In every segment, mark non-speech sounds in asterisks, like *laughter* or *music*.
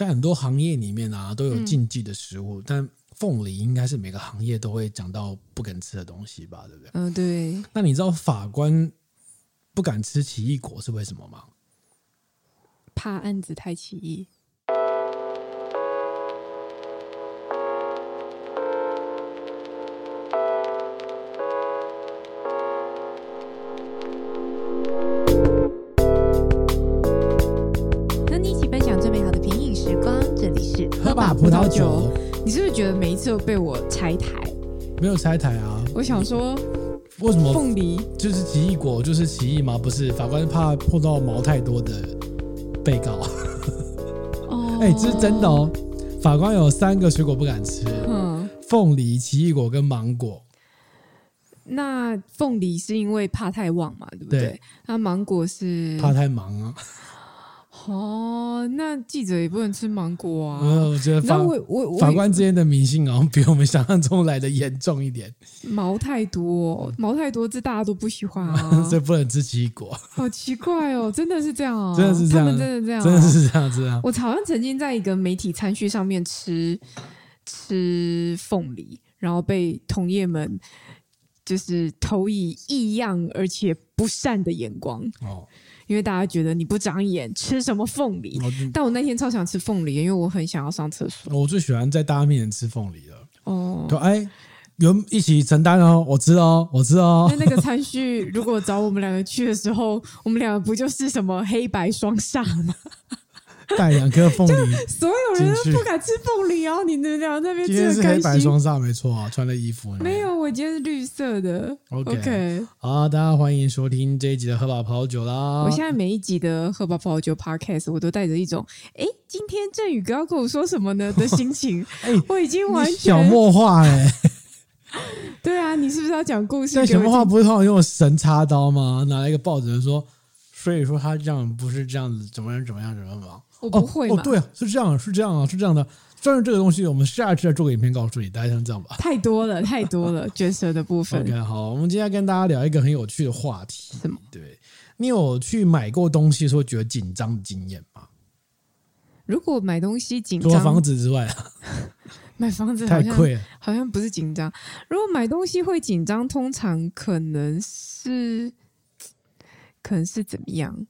在很多行业里面啊，都有禁忌的食物，嗯、但凤梨应该是每个行业都会讲到不敢吃的东西吧？对不对？嗯，对。那你知道法官不敢吃奇异果是为什么吗？怕案子太奇异。觉得每一次都被我拆台？没有拆台啊！我想说，为什么凤梨就是奇异果就是奇异吗？不是，法官怕碰到毛太多的被告。哦，*laughs* 哎，这是真的哦。法官有三个水果不敢吃，嗯，凤梨、奇异果跟芒果。那凤梨是因为怕太旺嘛，对不对？对，那芒果是怕太忙啊。哦，那记者也不能吃芒果啊。我觉得法我我法官之间的迷信好像比我们想象中来的严重一点。毛太多，毛太多，这大家都不喜欢啊。*laughs* 这不能吃奇异果。好奇怪哦，真的是这样啊？*laughs* 真的是这样？他们真的这样？真的是这样子啊？我好像曾经在一个媒体餐叙上面吃吃凤梨，然后被同业们就是投以异样而且不善的眼光哦。因为大家觉得你不长眼，吃什么凤梨？但我那天超想吃凤梨，因为我很想要上厕所。我最喜欢在大家面前吃凤梨了。哦，对，哎，有一起承担哦，我知哦，我知哦。那那个餐序，如果找我们两个去的时候，我们两个不就是什么黑白双煞吗？带两颗凤梨，所有人都不敢吃凤梨哦。你们俩那边今天是黑白双煞，没错啊，穿的衣服没有，我今天是绿色的。OK，, okay 好，大家欢迎收听这一集的喝吧葡萄酒啦。我现在每一集的喝吧葡萄酒 Podcast，我都带着一种哎，今天振宇哥要跟我说什么呢的心情。*laughs* 哎，我已经完全小默话 *laughs* 哎。对啊，你是不是要讲故事？在小默话不是通常用神插刀吗？拿来一个报纸说，所以说他这样不是这样子，怎么样怎么样怎么样。我不会嘛？哦，对啊，是这样，是这样啊，是这样的。但是这个东西，我们下一次再做个影片告诉你，大家像这样吧。太多了，*laughs* 太多了，角色的部分。OK，好，我们今天跟大家聊一个很有趣的话题。什么？对，你有去买过东西的时候觉得紧张的经验吗？如果买东西紧张，除了房子之外啊，*laughs* 买房子太贵了，好像不是紧张。如果买东西会紧张，通常可能是，可能是怎么样？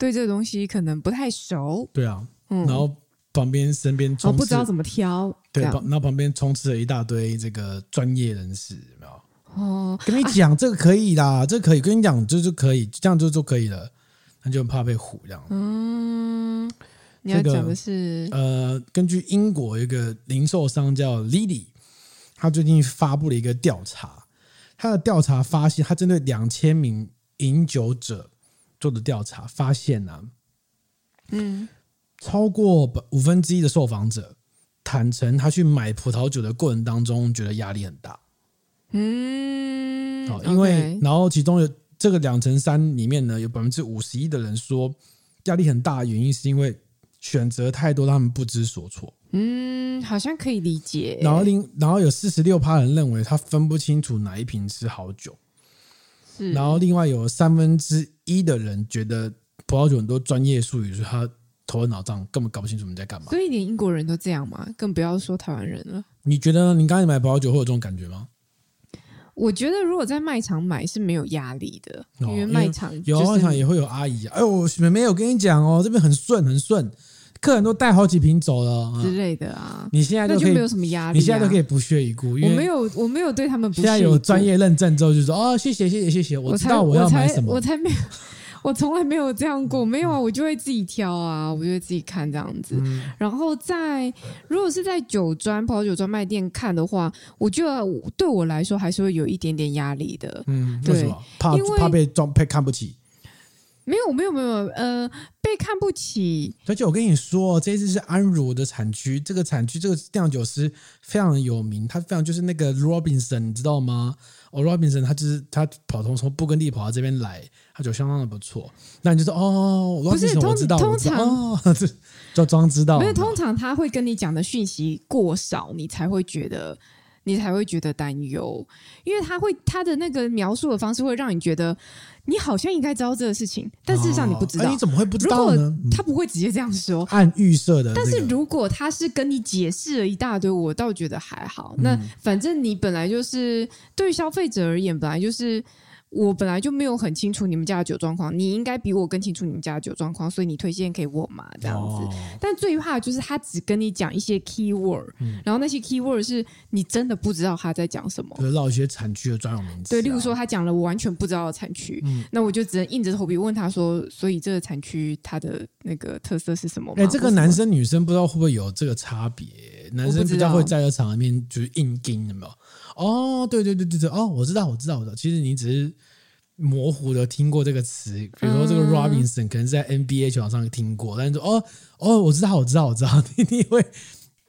对这个东西可能不太熟，对啊，嗯、然后旁边身边充斥、哦、不知道怎么挑，对，然后旁边充斥了一大堆这个专业人士，有没有？哦，跟你讲、啊、这个可以啦，这个可以，跟你讲这就可以，这样就就可以了，那就很怕被唬这样。嗯，你要讲的是、这个、呃，根据英国一个零售商叫 Lily，他最近发布了一个调查，他的调查发现，他针对两千名饮酒者。做的调查发现呢、啊，嗯，超过五分之一的受访者坦诚，他去买葡萄酒的过程当中觉得压力很大。嗯，好，因为然后其中有这个两成三里面呢，有百分之五十一的人说压力很大的原因是因为选择太多，他们不知所措。嗯，好像可以理解。然后另然后有四十六趴人认为他分不清楚哪一瓶是好酒。然后另外有三分之一的人觉得葡萄酒很多专业术语，所以他头昏脑胀，根本搞不清楚你在干嘛。所以连英国人都这样嘛？更不要说台湾人了。你觉得你刚才买葡萄酒会有这种感觉吗？我觉得如果在卖场买是没有压力的，因为卖场、就是、有卖场也会有阿姨。哎呦，我没有跟你讲哦，这边很顺很顺。客人都带好几瓶走了之类的啊，你现在都可以就没有什么压力、啊，你现在都可以不屑一顾。我没有，我没有对他们不屑。现在有专业认证之后，就说哦，谢谢谢谢谢谢，我知道我要买什么。我才，我才没有，*laughs* 我从来没有这样过，没有啊，我就会自己挑啊，我就会自己看这样子。嗯、然后在如果是在酒庄、葡萄酒专卖店看的话，我觉得对我来说还是会有一点点压力的。嗯，对，为什么？怕怕被装配看不起。没有没有没有，呃，被看不起。而且我跟你说，这次是安茹的产区，这个产区这个酿酒师非常的有名，他非常就是那个 Robinson，你知道吗？哦，Robinson，他就是他跑从从布根地跑到这边来，他酒相当的不错。那你就说哦，不是，通通常哦，这就装知道。因为，通常他会跟你讲的讯息过少，你才会觉得你才会觉得担忧，因为他会他的那个描述的方式会让你觉得你好像应该知道这个事情，但事实上你不知道。哦，你怎么会不知道呢？他不会直接这样说，按预设的。但是如果他是跟你解释了一大堆，我倒觉得还好。那反正你本来就是对于消费者而言，本来就是。我本来就没有很清楚你们家的酒状况，你应该比我更清楚你们家的酒状况，所以你推荐给我嘛，这样子。哦、但最怕的就是他只跟你讲一些 key word，、嗯、然后那些 key word 是你真的不知道他在讲什么，就是绕一些产区的专有名词、啊。对，例如说他讲了我完全不知道的产区，嗯、那我就只能硬着头皮问他说，所以这个产区它的那个特色是什么？哎、欸，这个男生女生不知道会不会有这个差别？男生比较会在这场里面就是硬盯，有没有？哦，对对对对对，哦，我知道，我知道，我知道。其实你只是模糊的听过这个词，比如说这个 Robinson 可能是在 NBA 球场上听过，但是说哦哦，我知道，我知道，我知道，你 *laughs* 你会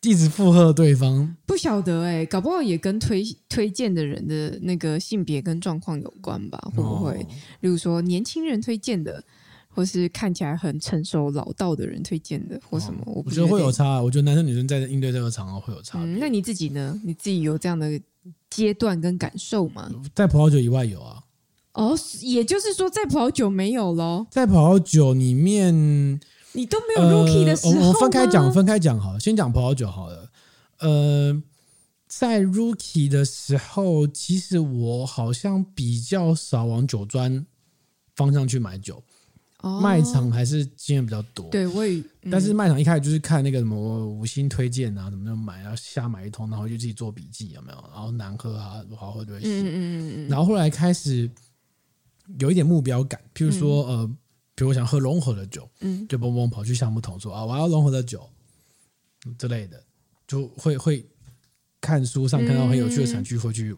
一直附和对方。不晓得哎、欸，搞不好也跟推推荐的人的那个性别跟状况有关吧？会不会？哦、例如说年轻人推荐的，或是看起来很成熟老道的人推荐的，或什么？哦、我，我觉得会有差。我觉得男生女生在应对这个场合会有差、嗯。那你自己呢？你自己有这样的？阶段跟感受吗，在葡萄酒以外有啊。哦，也就是说，在葡萄酒没有咯。在葡萄酒里面，你都没有 rookie 的时候、呃、我们分开讲，分开讲好了。先讲葡萄酒好了。呃，在 rookie 的时候，其实我好像比较少往酒庄方向去买酒。卖场还是经验比较多，对，我也。嗯、但是卖场一开始就是看那个什么五星推荐啊，怎么就买，然后瞎买一通，然后就自己做笔记，有没有？然后难喝啊，不好喝就会写。嗯嗯嗯，然后后来开始有一点目标感，譬如说、嗯、呃，比如我想喝融合的酒，嗯，就蹦蹦跑去橡木桶说啊，我要融合的酒之类的，就会会看书上看到很有趣的产区会去。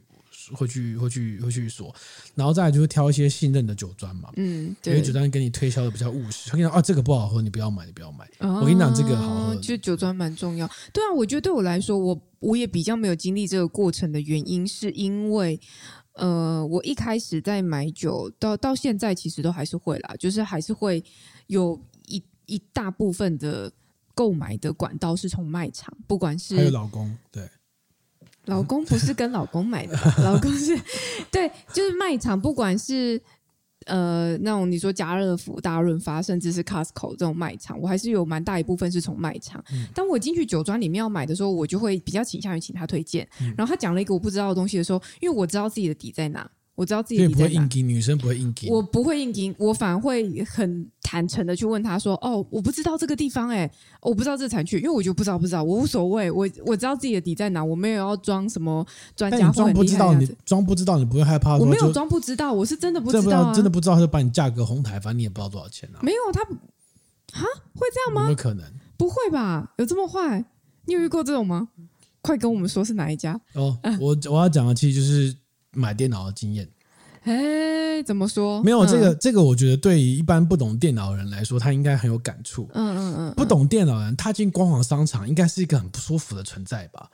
会去会去会去说，然后再来就是挑一些信任的酒庄嘛，嗯，对，因为酒庄给你推销的比较务实，他跟你讲啊，这个不好喝，你不要买，你不要买。哦、我跟你讲，这个好喝，就酒庄蛮重要。对啊，我觉得对我来说，我我也比较没有经历这个过程的原因，是因为呃，我一开始在买酒，到到现在其实都还是会啦，就是还是会有一一大部分的购买的管道是从卖场，不管是还有老公对。老公不是跟老公买的，*laughs* 老公是对，就是卖场，不管是呃那种你说家乐福、大润发，甚至是 Costco 这种卖场，我还是有蛮大一部分是从卖场。嗯、当我进去酒庄里面要买的时候，我就会比较倾向于请他推荐。嗯、然后他讲了一个我不知道的东西的时候，因为我知道自己的底在哪。我知道自己不会硬给女生不会硬给，我不会硬给，我反而会很坦诚的去问他说：“哦，我不知道这个地方，哎，我不知道这产区，因为我就不知道，不知道，我无所谓，我我知道自己的底在哪，我没有要装什么专家。装不知道，你装不知道，你不会害怕？我没有装不知道，我是真的不知道、啊，真的不知道，他就把你价格哄抬，反正你也不知道多少钱啊。没有他，哈，会这样吗？有没有可能？不会吧？有这么坏？你有遇过这种吗？快跟我们说是哪一家？哦，我我要讲的其实就是买电脑的经验。哎，怎么说？没有这个，嗯、这个我觉得对于一般不懂电脑的人来说，他应该很有感触。嗯嗯嗯，不懂电脑的人踏进光华商场，应该是一个很不舒服的存在吧？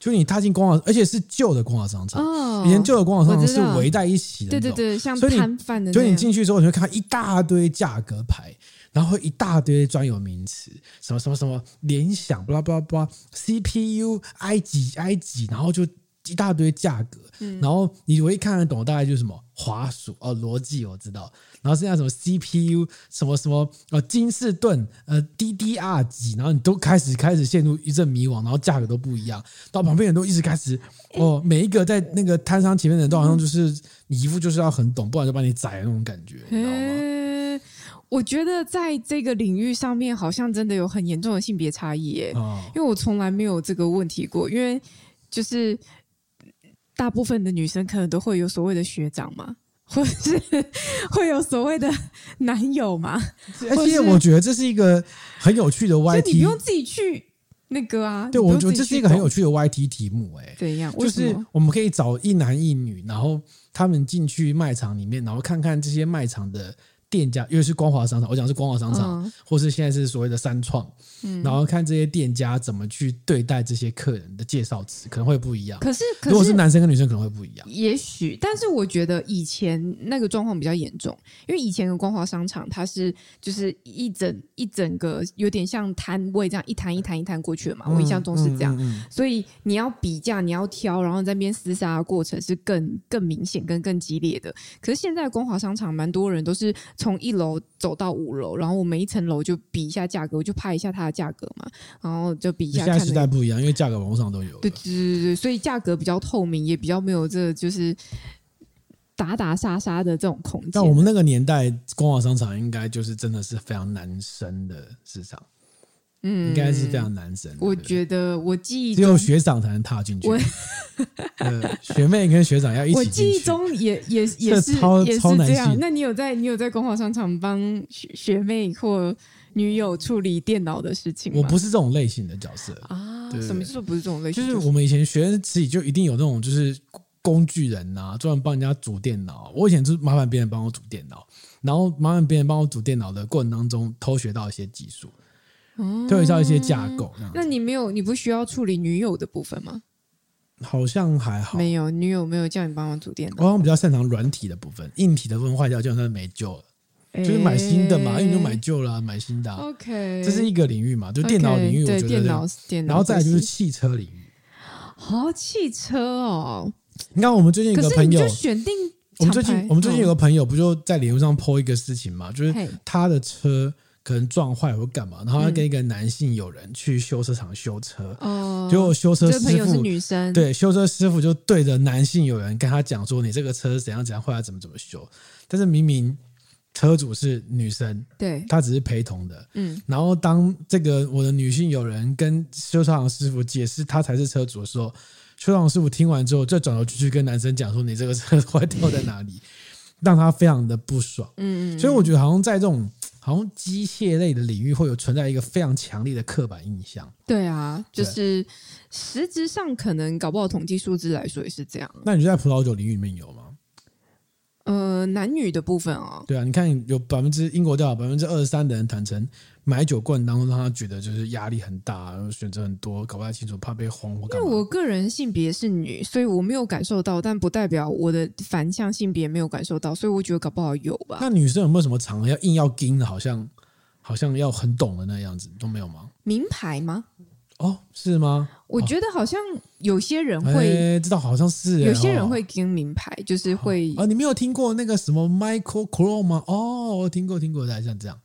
就你踏进光华，而且是旧的光华商场。哦，以前旧的光华商场是围在一起的，对对对，像摊贩的。所以你进去之后，你会看到一大堆价格牌，然后一大堆专有名词，什么什么什么联想，巴拉巴拉巴拉，CPU I 几 I 几，然后就。一大堆价格，然后你唯一看得懂大概就是什么滑鼠哦，逻辑我知道，然后剩下什么 CPU 什么什么呃金士顿呃 DDR 几，然后你都开始开始陷入一阵迷惘，然后价格都不一样，到旁边人都一直开始哦，每一个在那个摊商前面的人都好像就是你一副就是要很懂，不然就把你宰的那种感觉，你知道吗？我觉得在这个领域上面好像真的有很严重的性别差异耶，因为我从来没有这个问题过，因为就是。大部分的女生可能都会有所谓的学长嘛，*laughs* 或者是 *laughs* 会有所谓的男友嘛。而且我觉得这是一个很有趣的 YT，你不用自己去那个啊。对，我觉得这是一个很有趣的 YT 题目，欸，哎，怎样？就是我们可以找一男一女，然后他们进去卖场里面，然后看看这些卖场的店家，因为是光华商场，我讲是光华商场，嗯、或是现在是所谓的三创，嗯、然后看这些店家怎么去对待这些客人的介绍词，可能会不一样。可是，可是如果是男生跟女生可能会不一样。也许，但是我觉得以前那个状况比较严重，因为以前的光华商场它是就是一整一整个有点像摊位这样一摊一摊一摊过去的嘛，嗯、我印象中是这样，所以你要比价，你要挑，然后在那边厮杀的过程是更更明显、跟更激烈的。可是现在光华商场蛮多人都是。从一楼走到五楼，然后我每一层楼就比一下价格，我就拍一下它的价格嘛，然后就比一下。现在时代不一样，因为价格网上都有。对对对对，所以价格比较透明，也比较没有这个就是打打杀杀的这种空间。但我们那个年代，光华商场应该就是真的是非常难生的市场。嗯，应该是非常男生。我觉得我记忆只有学长才能踏进去，我学妹跟学长要一起。我记忆中也也也是超也是这样。那你有在你有在光华商场帮学学妹或女友处理电脑的事情吗？我不是这种类型的角色啊。什么说不是这种类型？就是我们以前学生时期就一定有那种就是工具人呐，专门帮人家组电脑。我以前就是麻烦别人帮我组电脑，然后麻烦别人帮我组电脑的过程当中偷学到一些技术。推销一些架构，那你没有，你不需要处理女友的部分吗？好像还好，没有女友没有叫你帮忙组电脑。我好像比较擅长软体的部分，硬体的部分坏掉就算没救了，欸、就是买新的嘛，因为你就买旧了，买新的、啊。OK，这是一个领域嘛，就电脑领域，我觉得对电脑电脑，然后再来就是汽车领域。好，汽车哦，你看我们最近有个朋友选定，我们最近我们最近有个朋友不就在脸书上 po 一个事情嘛，就是他的车。可能撞坏或干嘛，然后他跟一个男性友人去修车厂修车，哦、嗯，结果修车师傅是女生，对，修车师傅就对着男性友人跟他讲说：“你这个车怎样怎样，后来怎么怎么修。”但是明明车主是女生，对，他只是陪同的，嗯。然后当这个我的女性友人跟修车厂师傅解释他才是车主的时候，修车厂师傅听完之后，再转头去跟男生讲说：“你这个车坏掉在哪里？”让他非常的不爽，嗯嗯。所以我觉得好像在这种。好像机械类的领域会有存在一个非常强烈的刻板印象。对啊，就是实质上可能搞不好统计数字来说也是这样。那你就在葡萄酒领域里面有吗？呃，男女的部分哦，对啊，你看有百分之英国调查百分之二十三的人坦诚买酒过程当中让他觉得就是压力很大，选择很多，搞不太清楚，怕被轰或干嘛。因为我个人性别是女，所以我没有感受到，但不代表我的反向性别没有感受到，所以我觉得搞不好有吧。那女生有没有什么场合要硬要盯的，好像好像要很懂的那样子都没有吗？名牌吗？哦，是吗？我觉得好像有些人会知道，好像是有些人会跟名牌，就是会啊。你没有听过那个什么 Michael Kors 吗？哦，我听过，听过，像这样。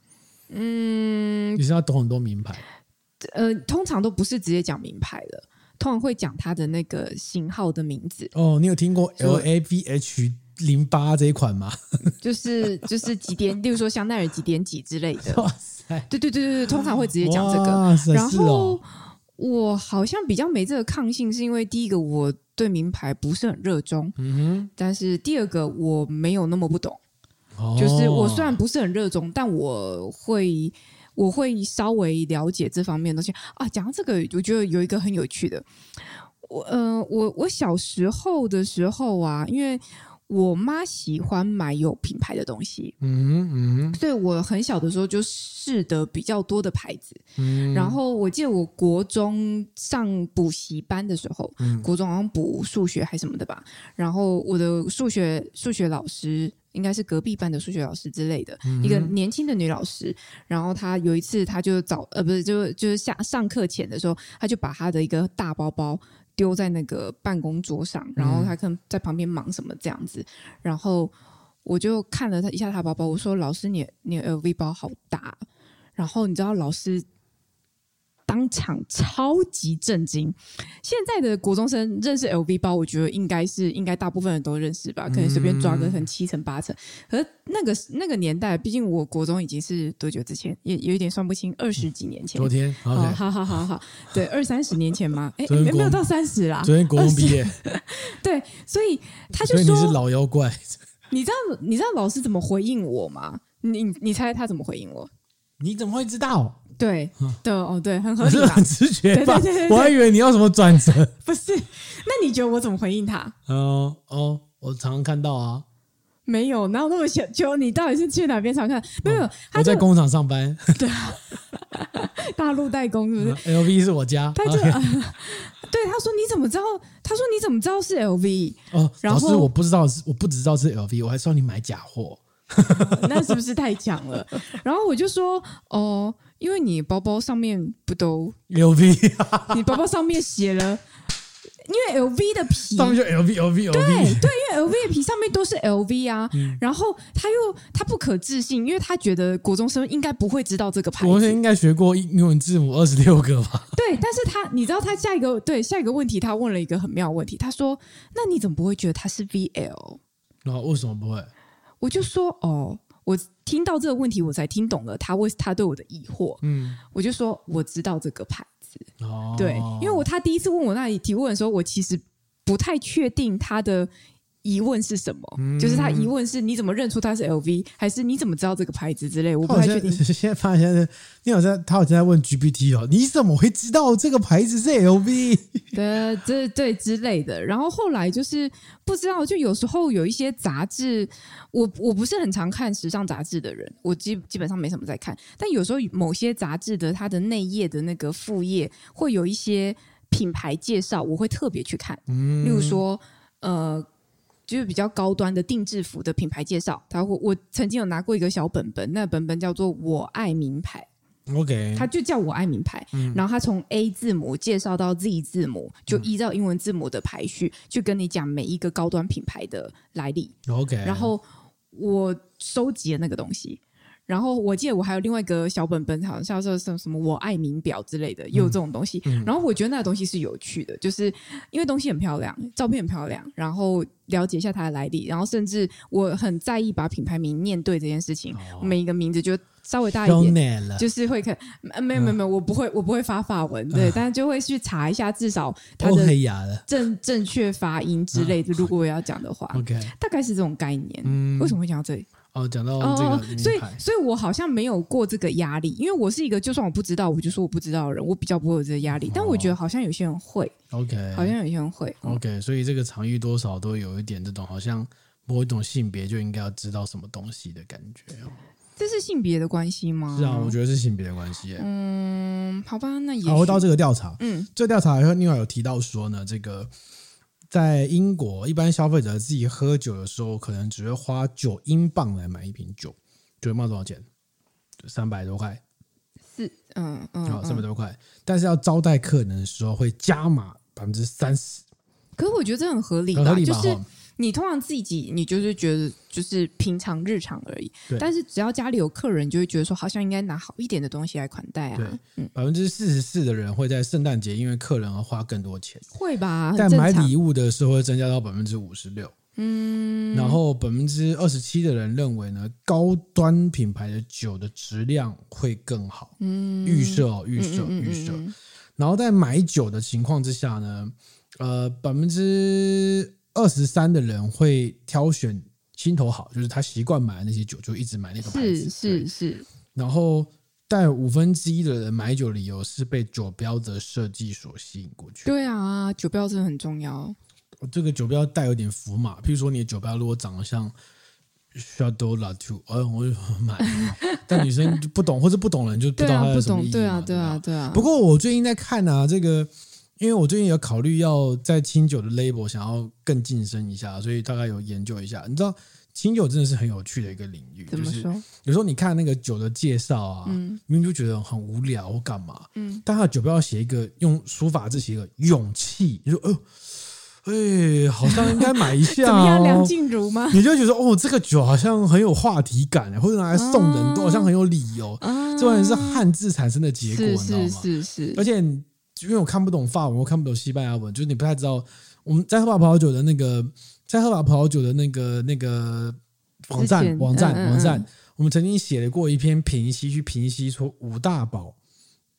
嗯，你是要懂很多名牌。呃，通常都不是直接讲名牌的，通常会讲它的那个型号的名字。哦，你有听过 LAVH 零八这一款吗？*laughs* 就是就是几点，例如说香奈儿几点几之类的。*laughs* 哇塞！对对对对对，通常会直接讲这个。然后。我好像比较没这个抗性，是因为第一个我对名牌不是很热衷，嗯哼，但是第二个我没有那么不懂，哦、就是我虽然不是很热衷，但我会我会稍微了解这方面的东西啊。讲到这个，我觉得有一个很有趣的，我呃，我我小时候的时候啊，因为。我妈喜欢买有品牌的东西，嗯嗯，所以我很小的时候就试的比较多的牌子，嗯，然后我记得我国中上补习班的时候，嗯，国中好像补数学还是什么的吧，然后我的数学数学老师应该是隔壁班的数学老师之类的，嗯，一个年轻的女老师，然后她有一次她就早呃不是就就是下上课前的时候，她就把她的一个大包包。丢在那个办公桌上，然后他可能在旁边忙什么这样子，然后我就看了他一下他包包，我说：“老师你，你你 LV 包好大。”然后你知道老师。当场超级震惊！现在的国中生认识 LV 包，我觉得应该是应该大部分人都认识吧，可能随便抓个很七成八成。可是那个那个年代，毕竟我国中已经是多久之前，也有一点算不清，二十几年前。昨天，好好好好好，对，二三十年前吗？*laughs* 哎，没有到三十啦。昨天国中毕业。*laughs* 对，所以他就说你是老妖怪。*laughs* 你知道你知道老师怎么回应我吗？你你猜他怎么回应我？你怎么会知道？对，对哦，对，很合理，*laughs* 很直觉吧？我还以为你要什么转折。*laughs* 不是，那你觉得我怎么回应他？哦哦，我常常看到啊。没有，哪有那么小求？你到底是去哪边常看？没有，他我在工厂上班。*laughs* 对，大陆代工是不是？LV 是我家。他就、对他说：“你怎么知道？”他说：“你怎么知道是 LV？” 哦，然后老师，我不知道是，我不只知道是 LV，我还说你买假货，那是不是太强了？然后我就说：“哦，因为你包包上面不都 LV？*laughs* 你包包上面写了。”因为 LV 的皮上面就 LV LV LV 对对，因为 LV 的皮上面都是 LV 啊，嗯、然后他又他不可置信，因为他觉得国中生应该不会知道这个牌子，国中生应该学过英文字母二十六个吧？对，但是他你知道他下一个对下一个问题，他问了一个很妙的问题，他说：“那你怎么不会觉得他是 VL？” 那、啊、为什么不会？我就说：“哦，我听到这个问题，我才听懂了他为他对我的疑惑。”嗯，我就说我知道这个牌子。哦，对，因为我他第一次问我那里提问的时候，我其实不太确定他的疑问是什么，嗯、就是他疑问是你怎么认出他是 LV，还是你怎么知道这个牌子之类，我不太确定。现在发现你好像他好像在问 GPT 哦，你怎么会知道这个牌子是 LV？*laughs* 对，这对之类的。然后后来就是不知道，就有时候有一些杂志，我我不是很常看时尚杂志的人，我基基本上没什么在看。但有时候某些杂志的它的内页的那个副页会有一些品牌介绍，我会特别去看。嗯，例如说，呃。就是比较高端的定制服的品牌介绍，他会我曾经有拿过一个小本本，那本本叫做“我爱名牌”。OK，他就叫我爱名牌，嗯、然后他从 A 字母介绍到 Z 字母，就依照英文字母的排序，嗯、去跟你讲每一个高端品牌的来历。OK，然后我收集了那个东西。然后我记得我还有另外一个小本本，好像叫做什么“我爱名表”之类的，也有这种东西。嗯嗯、然后我觉得那个东西是有趣的，就是因为东西很漂亮，照片很漂亮，然后了解一下它的来历，然后甚至我很在意把品牌名念对这件事情。哦、每一个名字就稍微大一点，就是会看。没有没有没有，我不会我不会发法文，对，嗯、但是就会去查一下，至少它的正正确发音之类的。如果我要讲的话，OK，大概是这种概念。嗯、为什么会讲到这里？哦，讲到这个、哦，所以，所以我好像没有过这个压力，因为我是一个就算我不知道，我就说我不知道的人，我比较不会有这个压力。但我觉得好像有些人会，OK，好像有些人会，OK。所以这个场域多少都有一点这种好像某一种性别就应该要知道什么东西的感觉。这是性别的关系吗？是啊，我觉得是性别的关系。嗯，好吧，那也好。回到这个调查，嗯，这个调查还有另外有提到说呢，这个。在英国，一般消费者自己喝酒的时候，可能只会花九英镑来买一瓶酒。九英镑多少钱？三百多块。是，嗯嗯，好，三百多块。但是要招待客人的时候，会加码百分之三十。可是我觉得这很合理吧，很合理吧，就是。你通常自己，你就是觉得就是平常日常而已。但是只要家里有客人，就会觉得说好像应该拿好一点的东西来款待啊。百分之四十四的人会在圣诞节因为客人而花更多钱。会吧？但买礼物的时候会增加到百分之五十六。嗯。然后百分之二十七的人认为呢，高端品牌的酒的质量会更好。嗯。预设哦，预设，预设。然后在买酒的情况之下呢，呃，百分之。二十三的人会挑选心头好，就是他习惯买的那些酒，就一直买那个牌子。是是是。然后，带五分之一的人买酒理由是被酒标的设计所吸引过去。对啊，酒标真的很重要。这个酒标带有点符码，譬如说你的酒标如果长得像 Chateau Latour，哎，我就买。但女生就不懂，或者不懂人就不知道它有什么意义。对啊，对啊，对啊。不过我最近在看啊，这个。因为我最近有考虑要在清酒的 label 想要更晋升一下，所以大概有研究一下。你知道清酒真的是很有趣的一个领域，就是有时候你看那个酒的介绍啊，嗯，明明就觉得很无聊或干嘛，嗯，但他的酒标要写一个用书法字写一个勇气，你说哦，哎，好像应该买一下，*laughs* 哦，怎么样？梁静茹吗？你就觉得哦，这个酒好像很有话题感，或者拿来送人都好像很有理由，啊，这完全是汉字产生的结果，你知道吗？是是是，而且。因为我看不懂法文，我看不懂西班牙文，就是你不太知道我们在喝法葡萄酒的那个，在喝法葡萄酒的那个那个网站网站、网站，我们曾经写了过一篇评析，去评析出五大宝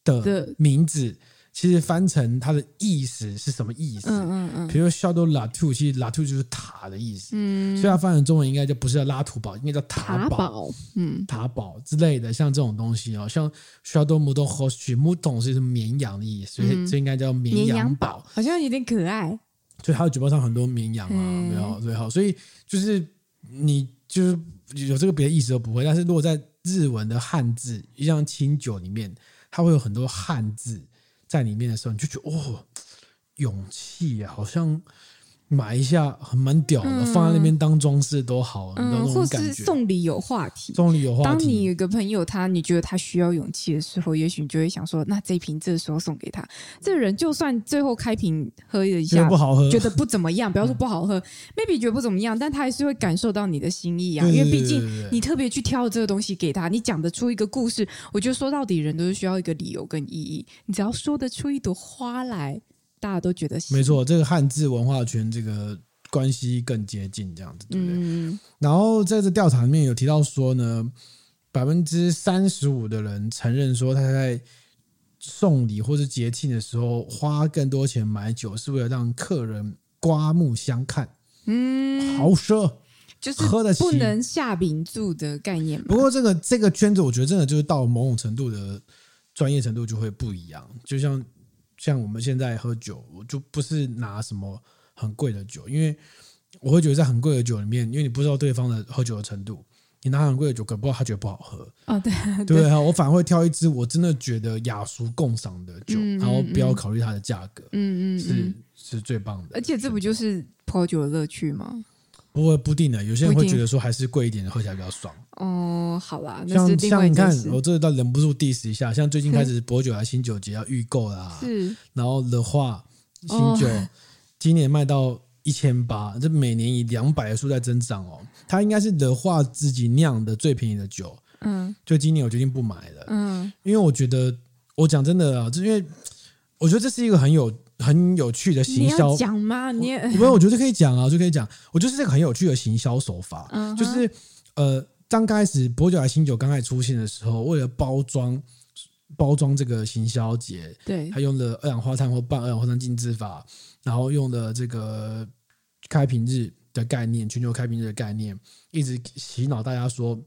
的名字。其实翻成它的意思是什么意思？嗯嗯嗯。比如 shadow Latour，其实 Latour 就是塔的意思。嗯。所以它翻成中文应该就不是叫拉图堡，应该叫塔堡。嗯。塔堡之类的，像这种东西哦，像 shadow Mouton Rothschild，Mouton 是绵羊的意思，所以这应该叫绵羊堡。好像有点可爱。所以它的嘴巴上很多绵羊啊，没有最好。所以就是你就是有这个别的意思都不会。但是如果在日文的汉字，像清酒里面，它会有很多汉字在里面的时候，你就觉得哦，勇气啊，好像。买一下很蛮屌的，嗯、放在那边当装饰都好，嗯，那种感觉。或是送礼有话题，送礼有话题。当你有个朋友他，你觉得他需要勇气的时候，也许你就会想说，那这一瓶这时候送给他。这人就算最后开瓶喝了一下，觉得不好喝，觉得不怎么样，*laughs* 不要说不好喝，嗯，maybe 觉得不怎么样，但他还是会感受到你的心意啊。因为毕竟你特别去挑这个东西给他，你讲得出一个故事。我觉得说到底，人都是需要一个理由跟意义。你只要说得出一朵花来，大家都觉得没错。这个汉字文化圈这个。关系更接近这样子，对不对？嗯、然后在这调查里面有提到说呢，百分之三十五的人承认说他在送礼或是节庆的时候花更多钱买酒，是为了让客人刮目相看。嗯，豪奢就是喝得起，不能下饼注的概念。不过这个这个圈子，我觉得真的就是到某种程度的专业程度就会不一样。就像像我们现在喝酒，我就不是拿什么。很贵的酒，因为我会觉得在很贵的酒里面，因为你不知道对方的喝酒的程度，你拿很贵的酒，可不知道他觉得不好喝。哦，对对啊，我反而会挑一支我真的觉得雅俗共赏的酒，然后不要考虑它的价格，嗯嗯，嗯，是是最棒的。而且这不就是葡萄酒的乐趣吗？不会不定的，有些人会觉得说还是贵一点的喝起来比较爽。哦，好啦，那像像你看，我这倒忍不住 diss 一下，像最近开始博酒啊新酒节要预购啦，是，然后的话新酒。哦今年卖到一千八，这每年以两百的数在增长哦。它应该是的话自己酿的最便宜的酒，嗯，就今年我决定不买了，嗯，因为我觉得我讲真的啊，就因为我觉得这是一个很有很有趣的行销，讲吗？你也不用，我觉得可以讲啊，就可以讲。我觉得是这个很有趣的行销手法，*laughs* 嗯，就是呃，刚开始薄酒来新酒刚开始出现的时候，为了包装包装这个行销节，对，他用了二氧化碳或半二氧化碳浸渍法。然后用了这个开瓶日的概念，全球开瓶日的概念，一直洗脑大家说，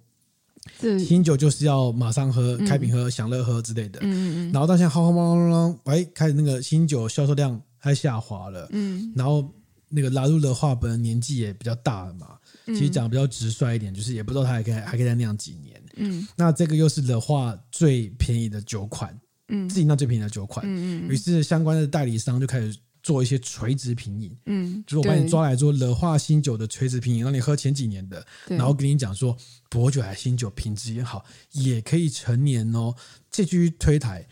新酒就是要马上喝，开瓶喝，享乐喝之类的。嗯嗯嗯。然后到现在，轰轰轰轰，哎，开始那个新酒销售量开始下滑了。嗯。然后那个拉入的话，本人年纪也比较大了嘛，其实讲的比较直率一点，就是也不知道他还可以还可以再酿几年。嗯。那这个又是的话最便宜的酒款，嗯，自己酿最便宜的酒款。嗯嗯。于是相关的代理商就开始。做一些垂直品饮，嗯，就是我把你抓来做乐化新酒的垂直品饮，让你喝前几年的，然后跟你讲说薄酒还新酒品质也好，也可以成年哦。这句推台，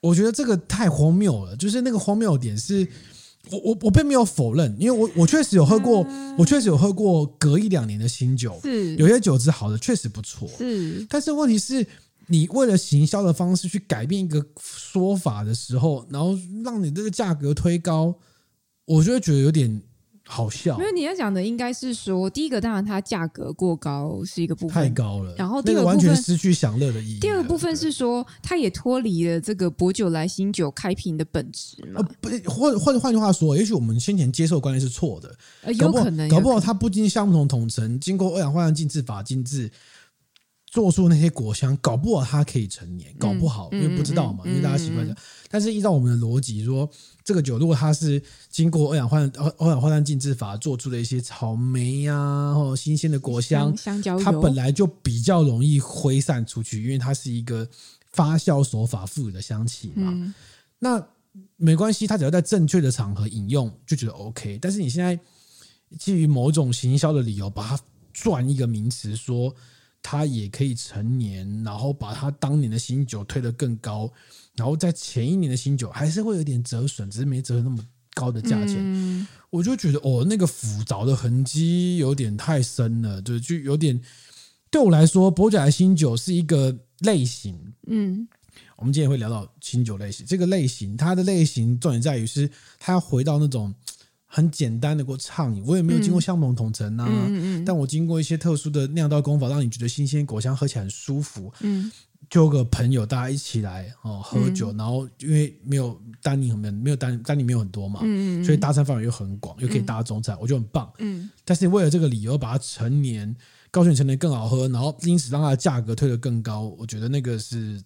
我觉得这个太荒谬了。就是那个荒谬点是，我我我并没有否认，因为我我确实有喝过，嗯、我确实有喝过隔一两年的新酒，是有些酒质好的确实不错，是，但是问题是。你为了行销的方式去改变一个说法的时候，然后让你这个价格推高，我就会觉得有点好笑。因为你要讲的应该是说，第一个当然它价格过高是一个部分，太高了。然后第二个完全失去享乐的意义。第二个部分是说，它也脱离了这个薄酒来新酒开瓶的本质嘛？呃，不，或换换句话说，也许我们先前接受的观念是错的。呃，有可能，搞不好它不经相同统成，经过二氧化碳浸渍法浸渍。做出那些果香，搞不好它可以成年，搞不好，因为不知道嘛，因为大家习惯讲。但是依照我们的逻辑说，这个酒如果它是经过二氧化二二氧化碳浸制法做出的一些草莓呀、啊，或新鲜的果香，香蕉，它本来就比较容易挥散出去，因为它是一个发酵手法赋予的香气嘛。那没关系，它只要在正确的场合饮用就觉得 OK。但是你现在基于某种行销的理由，把它转一个名词说。它也可以成年，然后把他当年的新酒推得更高，然后在前一年的新酒还是会有点折损，只是没折那么高的价钱。嗯、我就觉得哦，那个斧凿的痕迹有点太深了，就就有点对我来说，薄酒莱新酒是一个类型。嗯，我们今天也会聊到新酒类型，这个类型它的类型重点在于是它要回到那种。很简单的过畅饮，我也没有经过橡木桶统成啊，嗯嗯嗯、但我经过一些特殊的酿造工法，让你觉得新鲜果香，喝起来很舒服。嗯，就个朋友大家一起来哦喝酒，嗯、然后因为没有单宁很没有没有单单宁没有很多嘛，所以搭餐范围又很广，又可以搭中餐，嗯、我觉得很棒。嗯，但是为了这个理由把它成年，告诉你成年更好喝，然后因此让它的价格推得更高，我觉得那个是。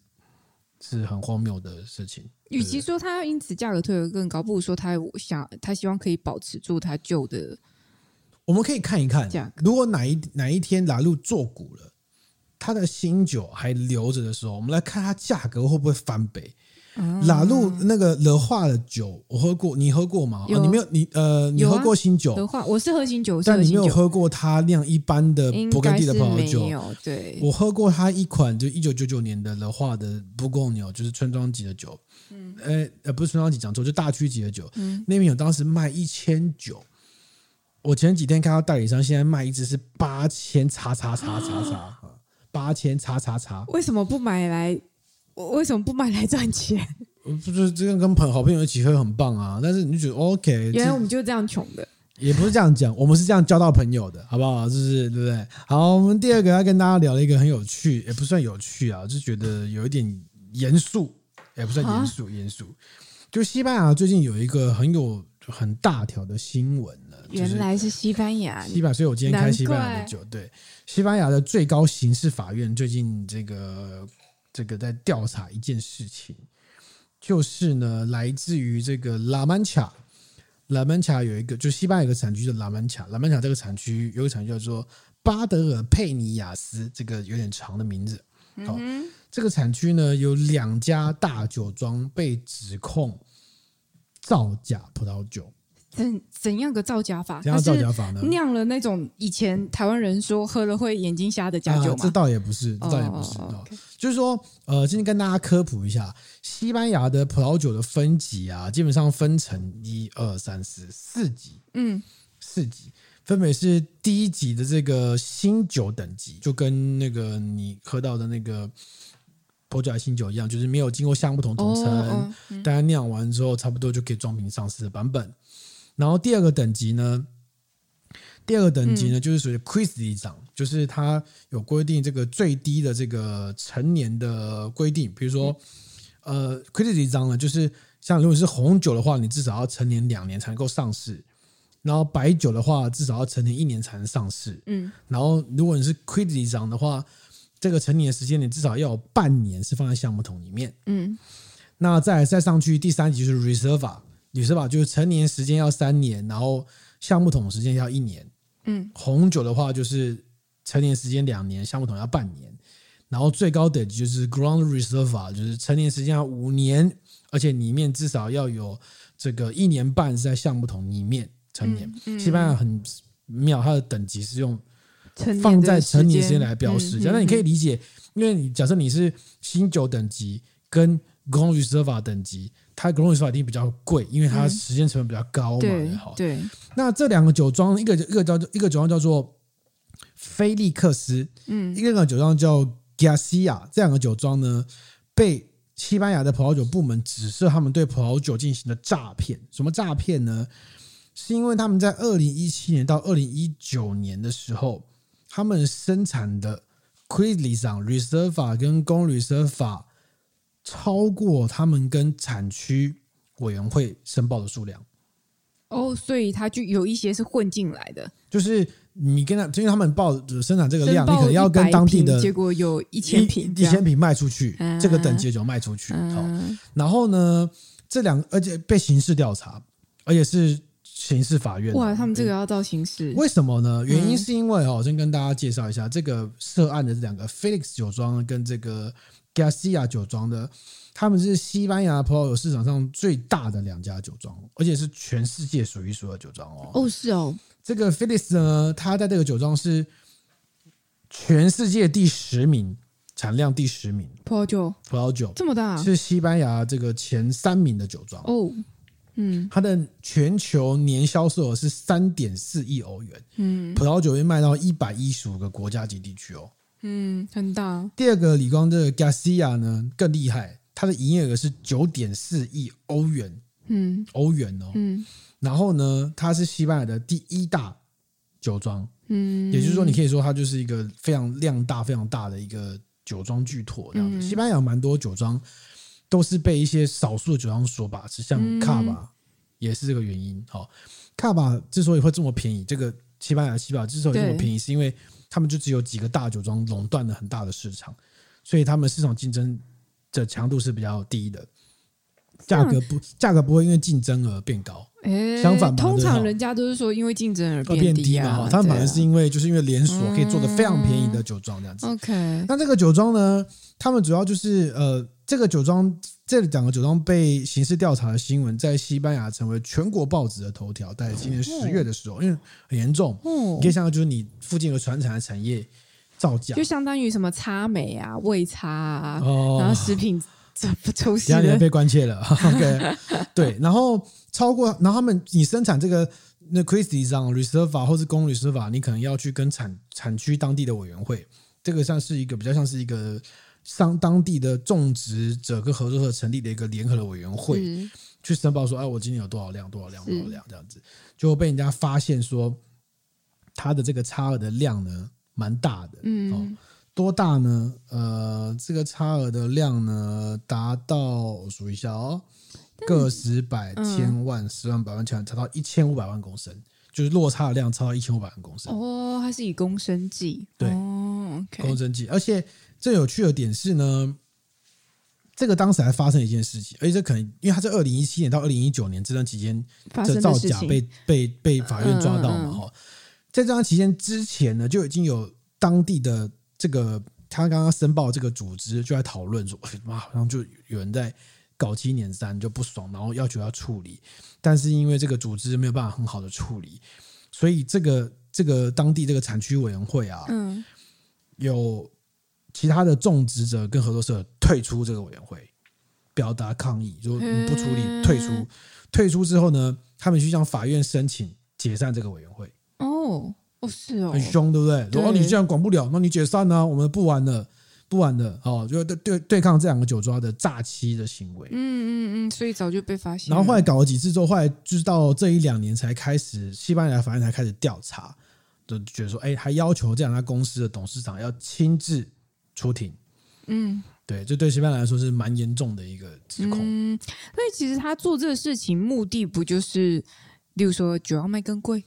是很荒谬的事情。与其说他要因此价格推得更高，不如说他想他希望可以保持住他旧的。我们可以看一看，如果哪一哪一天拉路做股了，它的新酒还留着的时候，我们来看它价格会不会翻倍。拉路那个乐化的酒，我喝过，你喝过吗？有哦、你没有？你呃，你喝过新酒？乐化，我是喝新酒，但你没有喝过它酿一般的勃艮第的葡萄酒。没有，对，我喝过它一款，就一九九九年的乐化的布贡牛，就是村庄级的酒。嗯，呃，不是村庄级，讲错，就大区级的酒。嗯，那边有当时卖一千九。我前几天看到代理商现在卖一支是八千叉叉叉叉叉，*gasps* 八千叉叉叉。为什么不买来？为什么不买来赚钱？*laughs* 不是这样跟朋好朋友一起喝很棒啊，但是你就觉得 OK？原来我们就是这样穷的，也不是这样讲，我们是这样交到朋友的，好不好？就是对不对？好，我们第二个要跟大家聊一个很有趣，也不算有趣啊，就觉得有一点严肃，也不算严肃，严肃。就西班牙最近有一个很有很大条的新闻呢，原来是西班牙，西班牙，所以我今天开西班牙的酒，对，西班牙的最高刑事法院最近这个。这个在调查一件事情，就是呢，来自于这个拉曼卡，拉曼卡有一个，就西班牙有个产区叫拉曼卡，拉曼卡这个产区有个产区叫做巴德尔佩尼亚斯，这个有点长的名字。好，这个产区呢有两家大酒庄被指控造假葡萄酒。怎怎样个造假法？怎样造假法呢？酿了那种以前台湾人说喝了会眼睛瞎的假酒吗？啊，这倒也不是，这倒也不是。Oh, okay. 就是说，呃，今天跟大家科普一下，西班牙的葡萄酒的分级啊，基本上分成一二三四四级，嗯，四级分别是第一级的这个新酒等级，就跟那个你喝到的那个波尔新酒一样，就是没有经过橡木桶总陈，大家酿完之后差不多就可以装瓶上市的版本。然后第二个等级呢，第二个等级呢，嗯、就是属于 Cristallizzant，就是它有规定这个最低的这个成年的规定，比如说，嗯、呃，Cristallizzant 呢，就是像如果是红酒的话，你至少要成年两年才能够上市，然后白酒的话，至少要成年一年才能上市，嗯，然后如果你是 Cristallizzant 的话，这个成年时间你至少要有半年是放在橡木桶里面，嗯，那再再上去第三级就是 Reserva。女士吧，就是成年时间要三年，然后橡木桶时间要一年。嗯，红酒的话就是成年时间两年，橡木桶要半年，然后最高等级就是 Ground reserve，就是成年时间要五年，而且里面至少要有这个一年半是在橡木桶里面成年。嗯嗯、西班牙很妙，它的等级是用放在成年时间来标示，那、你可以理解，因为你假设你是新酒等级跟 Ground Reserve 等级。它的 Grand Reserva 一定比较贵，因为它时间成本比较高嘛。对对。那这两个酒庄，一个一个叫做一个酒庄叫做菲利克斯，嗯，一个酒庄叫 Garcia。这两个酒庄呢，被西班牙的葡萄酒部门指涉他们对葡萄酒进行了诈骗。什么诈骗呢？是因为他们在二零一七年到二零一九年的时候，他们生产的 Cristallizzant Reserva 跟 Grand Reserva 超过他们跟产区委员会申报的数量哦，所以他就有一些是混进来的。就是你跟他，因为他们报生产这个量，你可能要跟当地的结果有一千瓶，一千瓶卖出去，这个等级就卖出去。好，然后呢，这两而且被刑事调查，而且是刑事法院。哇，他们这个要到刑事？为什么呢？原因是因为哦，我先跟大家介绍一下这个涉案的这两个 Felix 酒庄跟这个。Garcia 酒庄的，他们是西班牙葡萄酒市场上最大的两家酒庄，而且是全世界数一数二酒庄哦。哦，是哦。这个 Felix 呢，他在这个酒庄是全世界第十名，产量第十名。葡萄酒，葡萄酒这么大，是西班牙这个前三名的酒庄哦。嗯，它的全球年销售额是三点四亿欧元。嗯，葡萄酒会卖到一百一十五个国家级地区哦。嗯，很大。第二个李光的 Garcia 呢更厉害，它的营业额是九点四亿欧元，嗯，欧元哦，嗯，然后呢，它是西班牙的第一大酒庄，嗯，也就是说，你可以说它就是一个非常量大、非常大的一个酒庄巨头这样子。嗯、西班牙蛮多酒庄都是被一些少数的酒庄所把持，像卡巴也是这个原因。好，卡巴之所以会这么便宜，这个西班牙的西巴之所以这么便宜，是因为。他们就只有几个大酒庄垄断了很大的市场，所以他们市场竞争的强度是比较低的，价格不价格不会因为竞争而变高。欸、相反，通常人家都是说因为竞争而变低，嘛，哈，他们反而是因为就是因为连锁可以做的非常便宜的酒庄这样子。嗯、OK，那这个酒庄呢，他们主要就是呃，这个酒庄这两个酒庄被刑事调查的新闻，在西班牙成为全国报纸的头条，在今年十月的时候，哦、因为很严重，嗯、你可以想到就是你附近有传产的产业造假，就相当于什么擦美啊、味擦啊，哦、然后食品。这不抽血？家里被关切了。*laughs* OK，对，然后超过，然后他们你生产这个那 Cristi 上 Reserva 或是公 Reserva，你可能要去跟产产区当地的委员会，这个像是一个比较像是一个商当地的种植者跟合作社成立的一个联合的委员会，是去申报说，哎，我今年有多少量，多少量，多少量这样子，就被人家发现说，它的这个差额的量呢，蛮大的，嗯。哦多大呢？呃，这个差额的量呢，达到我数一下哦，个十百千万十万百万千万，达到一千五百万公升，就是落差的量超到一千五百万公升。哦，它是以公升计，对，哦 okay、公升计。而且最有趣的点是呢，这个当时还发生了一件事情，而且这可能因为他是二零一七年到二零一九年这段期间，这造假被。被被法院抓到嘛哈，在这段期间之前呢，就已经有当地的。这个他刚刚申报这个组织就在讨论说，妈，好像就有人在搞七年三就不爽，然后要求要处理，但是因为这个组织没有办法很好的处理，所以这个这个当地这个产区委员会啊，嗯，有其他的种植者跟合作社退出这个委员会，表达抗议，就你不处理退出，退出之后呢，他们去向法院申请解散这个委员会。哦。哦，是哦，很凶，对不对？如果你既然管不了，那你解散呢、啊？我们不玩了，不玩了，哦，就对对对抗这两个酒庄的诈欺的行为。嗯嗯嗯，所以早就被发现。然后后来搞了几次之后，后来就是到这一两年才开始，西班牙法院才开始调查，就觉得说，哎，还要求这两家公司的董事长要亲自出庭。嗯，对，这对西班牙来说是蛮严重的一个指控。嗯，所以其实他做这个事情目的不就是，例如说酒要卖更贵。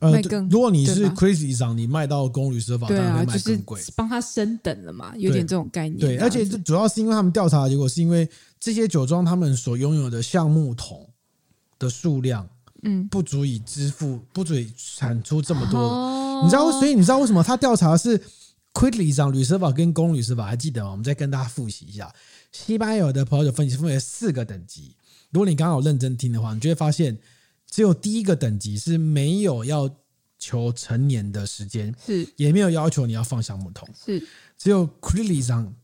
呃，如果你是 Crazy 上，你卖到公 Reserva，当然会卖更贵，帮他升等了嘛，有点这种概念。对，而且这主要是因为他们调查的结果是因为这些酒庄他们所拥有的橡木桶的数量，嗯，不足以支付，不足以产出这么多。哦、你知道，所以你知道为什么他调查的是 Cristi 上 Reserva 跟公 Reserva？还记得吗？我们再跟大家复习一下，西班牙的葡萄酒分级分为四个等级。如果你刚好认真听的话，你就会发现。只有第一个等级是没有要求成年的时间，是也没有要求你要放橡木桶，是只有 Cristi 上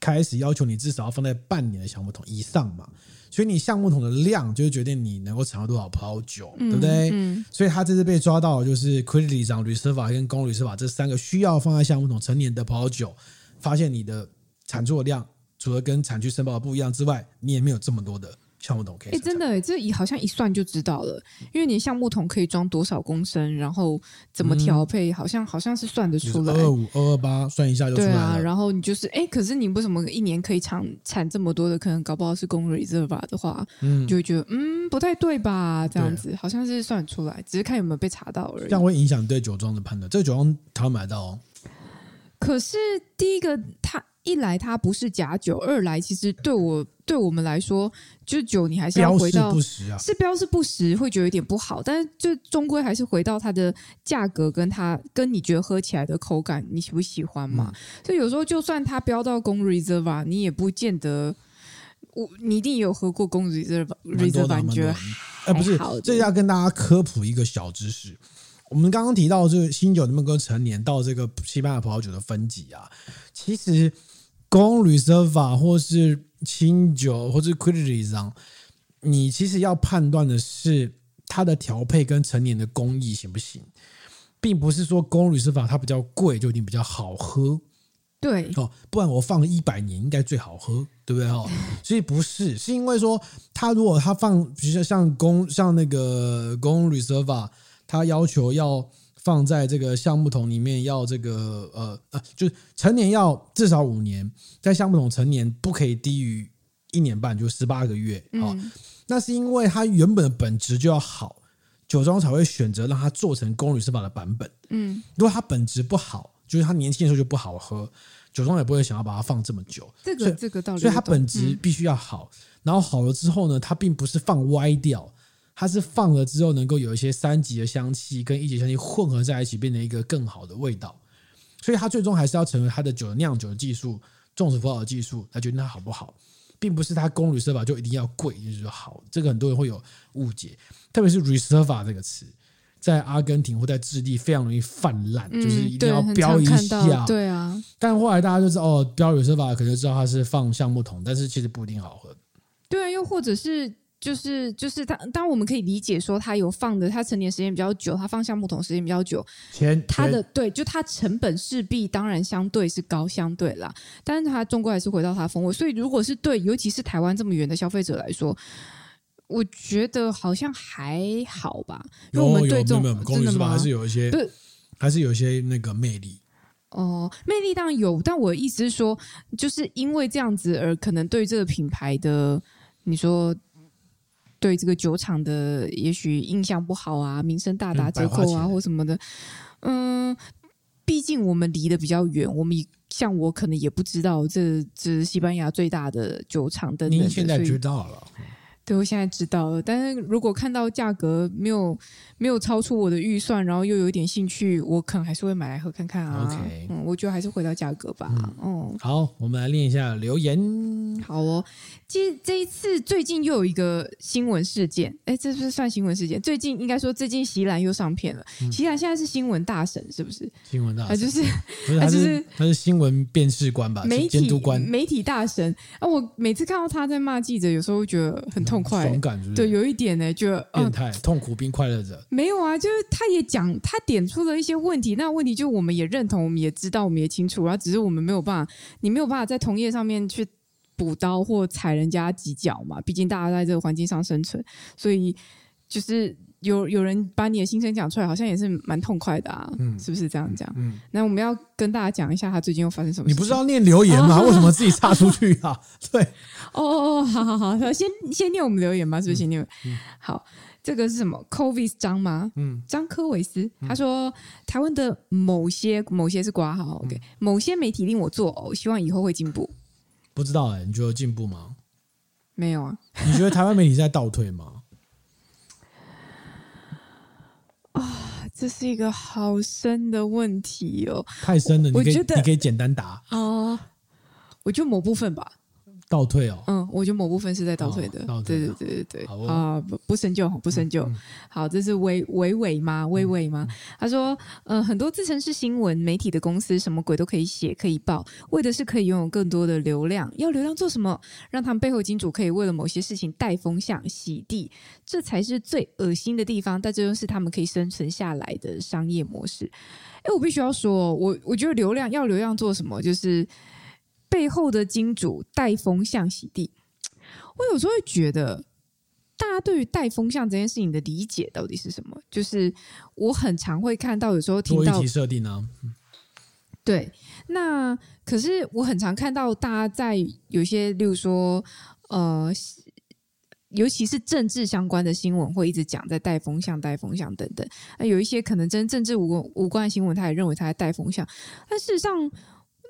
开始要求你至少要放在半年的橡木桶以上嘛，所以你橡木桶的量就是决定你能够产出多少葡萄酒，嗯、对不对？嗯，所以他这次被抓到的就是 Cristi 上 reserve 跟公 Reserva 这三个需要放在橡木桶成年的葡萄酒，发现你的产出的量除了跟产区申报的不一样之外，你也没有这么多的。橡木桶可以，哎，真的，这一好像一算就知道了，因为你橡木桶可以装多少公升，然后怎么调配，好像好像是算得出来。二二五、二二八，算一下就出来了。对啊，然后你就是，哎，可是你为什么一年可以产产这么多的？可能搞不好是公 reserve 的话，嗯，就会觉得嗯不太对吧？这样子好像是算得出来，只是看有没有被查到而已。这样会影响对酒庄的判断。这个酒庄他买到哦，可是第一个他。一来它不是假酒，二来其实对我对我们来说，就是酒你还是要回到不实啊，是标示不实会觉得有点不好，但是就终归还是回到它的价格跟它跟你觉得喝起来的口感，你喜不喜欢嘛？嗯、所以有时候就算它标到公 reserve，你也不见得我你一定有喝过公 Reserva Reserva，你觉得哎不是，这要跟大家科普一个小知识。我们刚刚提到这个新酒能不能够陈年到这个西班牙葡萄酒的分级啊，其实。公 Reserva 或是清酒或是 Cristi 上，你其实要判断的是它的调配跟陈年的工艺行不行，并不是说公 Reserva 它比较贵就一定比较好喝。对哦，不然我放一百年应该最好喝，对不对哦？所以不是，是因为说它如果它放，比如说像公像那个公 Reserva，它要求要。放在这个橡木桶里面，要这个呃呃，就是陈年要至少五年，在橡木桶成年不可以低于一年半，就十八个月啊。嗯、那是因为它原本的本质就要好，酒庄才会选择让它做成公 Reserva 的版本。嗯，如果它本质不好，就是它年轻的时候就不好喝，酒庄也不会想要把它放这么久。这个这个道理，所以它本质必须要好，嗯、然后好了之后呢，它并不是放歪掉。它是放了之后能够有一些三级的香气跟一级香气混合在一起，变成一个更好的味道。所以它最终还是要成为它的酒酿酒的技术、种植葡萄的技术来决定它好不好，并不是它供 Reserva 就一定要贵，就是好。这个很多人会有误解，特别是 Reserva 这个词，在阿根廷或在智利非常容易泛滥，嗯、就是一定要标一下。对啊，但后来大家就知道哦，标 Reserva 可能就知道它是放橡木桶，但是其实不一定好喝。对啊，又或者是。就是就是他，当我们可以理解说，他有放的，他成年时间比较久，他放橡木桶时间比较久，钱他的对，就他成本势必当然相对是高，相对啦，但是他终归还是回到他风味。所以如果是对，尤其是台湾这么远的消费者来说，我觉得好像还好吧，因为我们对这种真的吗？还是有一些，对，还是有一些那个魅力。哦，魅力当然有，但我的意思是说，就是因为这样子而可能对这个品牌的你说。对这个酒厂的也许印象不好啊，名声大打折扣啊，或什么的。嗯，毕竟我们离得比较远，我们像我可能也不知道这这是西班牙最大的酒厂的。您现在知道了。对，我现在知道了，但是如果看到价格没有没有超出我的预算，然后又有一点兴趣，我可能还是会买来喝看看啊。OK，嗯，我觉得还是回到价格吧。嗯，嗯好，我们来念一下留言。好哦，其实这一次最近又有一个新闻事件，哎，这是不是算新闻事件？最近应该说最近席兰又上片了。席兰现在是新闻大神，是不是？新闻大神，啊就是他就是他是新闻辨识官吧？媒体监督官，媒体大神啊！我每次看到他在骂记者，有时候会觉得很痛。痛快，爽感是不是？对，有一点呢，就变态、嗯，痛苦并快乐着。没有啊，就是他也讲，他点出了一些问题，那问题就我们也认同，我们也知道，我们也清楚，然后只是我们没有办法，你没有办法在同业上面去补刀或踩人家几脚嘛。毕竟大家在这个环境上生存，所以就是。有有人把你的心声讲出来，好像也是蛮痛快的啊，嗯、是不是这样讲？嗯，那我们要跟大家讲一下他最近又发生什么事？你不是要念留言吗？哦、为什么自己插出去啊？*laughs* 对，哦哦哦，好好好，先先念我们留言吧，是不是先念？嗯、好，这个是什么？Covid 张吗？嗯，张科维斯，他说、嗯、台湾的某些某些是瓜号，OK，、嗯、某些媒体令我作呕，希望以后会进步。不知道哎、欸，你觉得进步吗？没有啊？你觉得台湾媒体在倒退吗？啊，这是一个好深的问题哦，太深了。我觉得你可以简单答啊，我就某部分吧。倒退哦，嗯，我觉得某部分是在倒退的，哦、退的对对对对对，啊、哦，不不深究，不深究。嗯嗯、好，这是伟伟伟吗？伟伟吗？嗯、他说，呃，很多自称是新闻媒体的公司，什么鬼都可以写，可以报，为的是可以拥有更多的流量。要流量做什么？让他们背后金主可以为了某些事情带风向、洗地，这才是最恶心的地方。但这就是他们可以生存下来的商业模式。哎，我必须要说，我我觉得流量要流量做什么？就是。背后的金主带风向洗地，我有时候会觉得，大家对于带风向这件事情的理解到底是什么？就是我很常会看到，有时候听到设定呢，对，那可是我很常看到大家在有些，例如说，呃，尤其是政治相关的新闻，会一直讲在带风向、带风向等等。那有一些可能真政治无关无关的新闻，他也认为他在带风向，但事实上。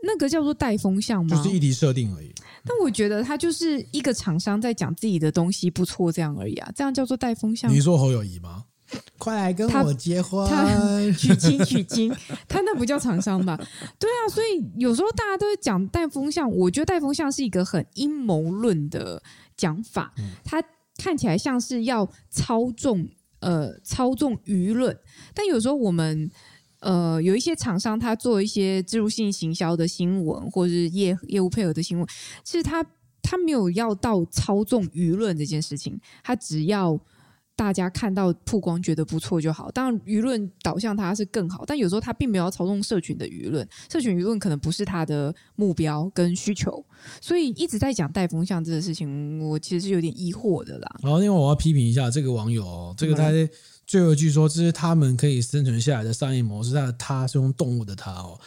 那个叫做带风向吗？就是议题设定而已。但我觉得他就是一个厂商在讲自己的东西不错这样而已啊，这样叫做带风向。你说侯友宜吗？快来跟我结婚，娶亲娶亲，他那不叫厂商吧？*laughs* 对啊，所以有时候大家都会讲带风向，我觉得带风向是一个很阴谋论的讲法，它看起来像是要操纵呃操纵舆论，但有时候我们。呃，有一些厂商他做一些植入性行销的新闻，或者是业业务配合的新闻，其实他他没有要到操纵舆论这件事情，他只要大家看到曝光觉得不错就好。当然，舆论导向他是更好，但有时候他并没有要操纵社群的舆论，社群舆论可能不是他的目标跟需求，所以一直在讲带风向这个事情，我其实是有点疑惑的啦。然后，另外我要批评一下这个网友，这个他。嗯最后一句说，这是他们可以生存下来的商业模式。但他是用动物的他哦，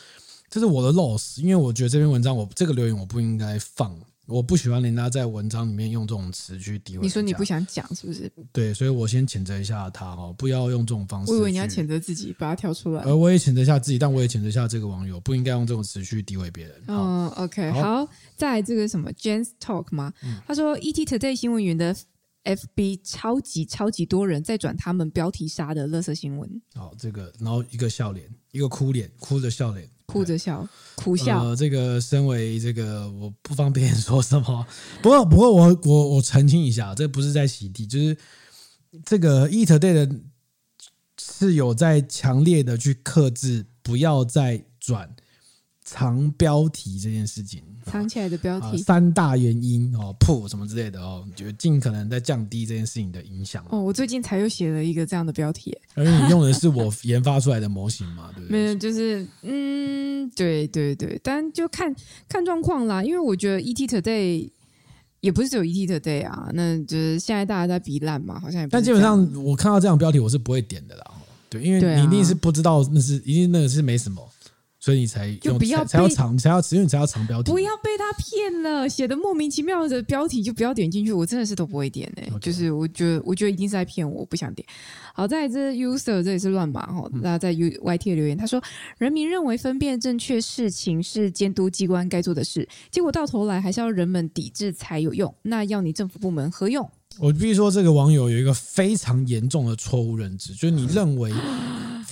这是我的 loss。因为我觉得这篇文章我这个留言我不应该放，我不喜欢人家在文章里面用这种词去诋毁。你说你不想讲是不是？对，所以我先谴责一下他哦，不要用这种方式。我以为你要谴责自己，把他挑出来。而我也谴责一下自己，但我也谴责一下这个网友，不应该用这种词去诋毁别人。嗯，OK，好，在这个什么 James Talk 吗？嗯、他说，ET Today 新闻员的。FB 超级超级多人在转他们标题杀的乐色新闻。好，这个然后一个笑脸，一个哭脸，哭着笑脸，哭着笑，苦笑。呃，这个身为这个我不方便 *laughs* 说什么，不过不过我我我澄清一下，这不是在洗地，就是这个 ETtoday 的是有在强烈的去克制，不要再转。藏标题这件事情，藏起来的标题，三大原因哦，破什么之类的哦，就尽可能在降低这件事情的影响。哦，我最近才又写了一个这样的标题，而你用的是我研发出来的模型嘛？对不对？*laughs* 没有，就是嗯，对对对，但就看看状况啦。因为我觉得 ET Today 也不是只有 ET Today 啊，那就是现在大家在比烂嘛，好像也。但基本上我看到这样标题，我是不会点的啦。对，因为你一定是不知道那是，一定那个是没什么。所以你才用就不要才要长，才要，因为你才要长标题。不要被他骗了，写的莫名其妙的标题就不要点进去。我真的是都不会点哎.就是我觉得我觉得一定是在骗我，我不想点。好在这 user 这也是乱码哈，大家在 U YT 留言，他说人民认为分辨正确事情是监督机关该做的事，结果到头来还是要人们抵制才有用。那要你政府部门何用？我必须说，这个网友有一个非常严重的错误认知，就是你认为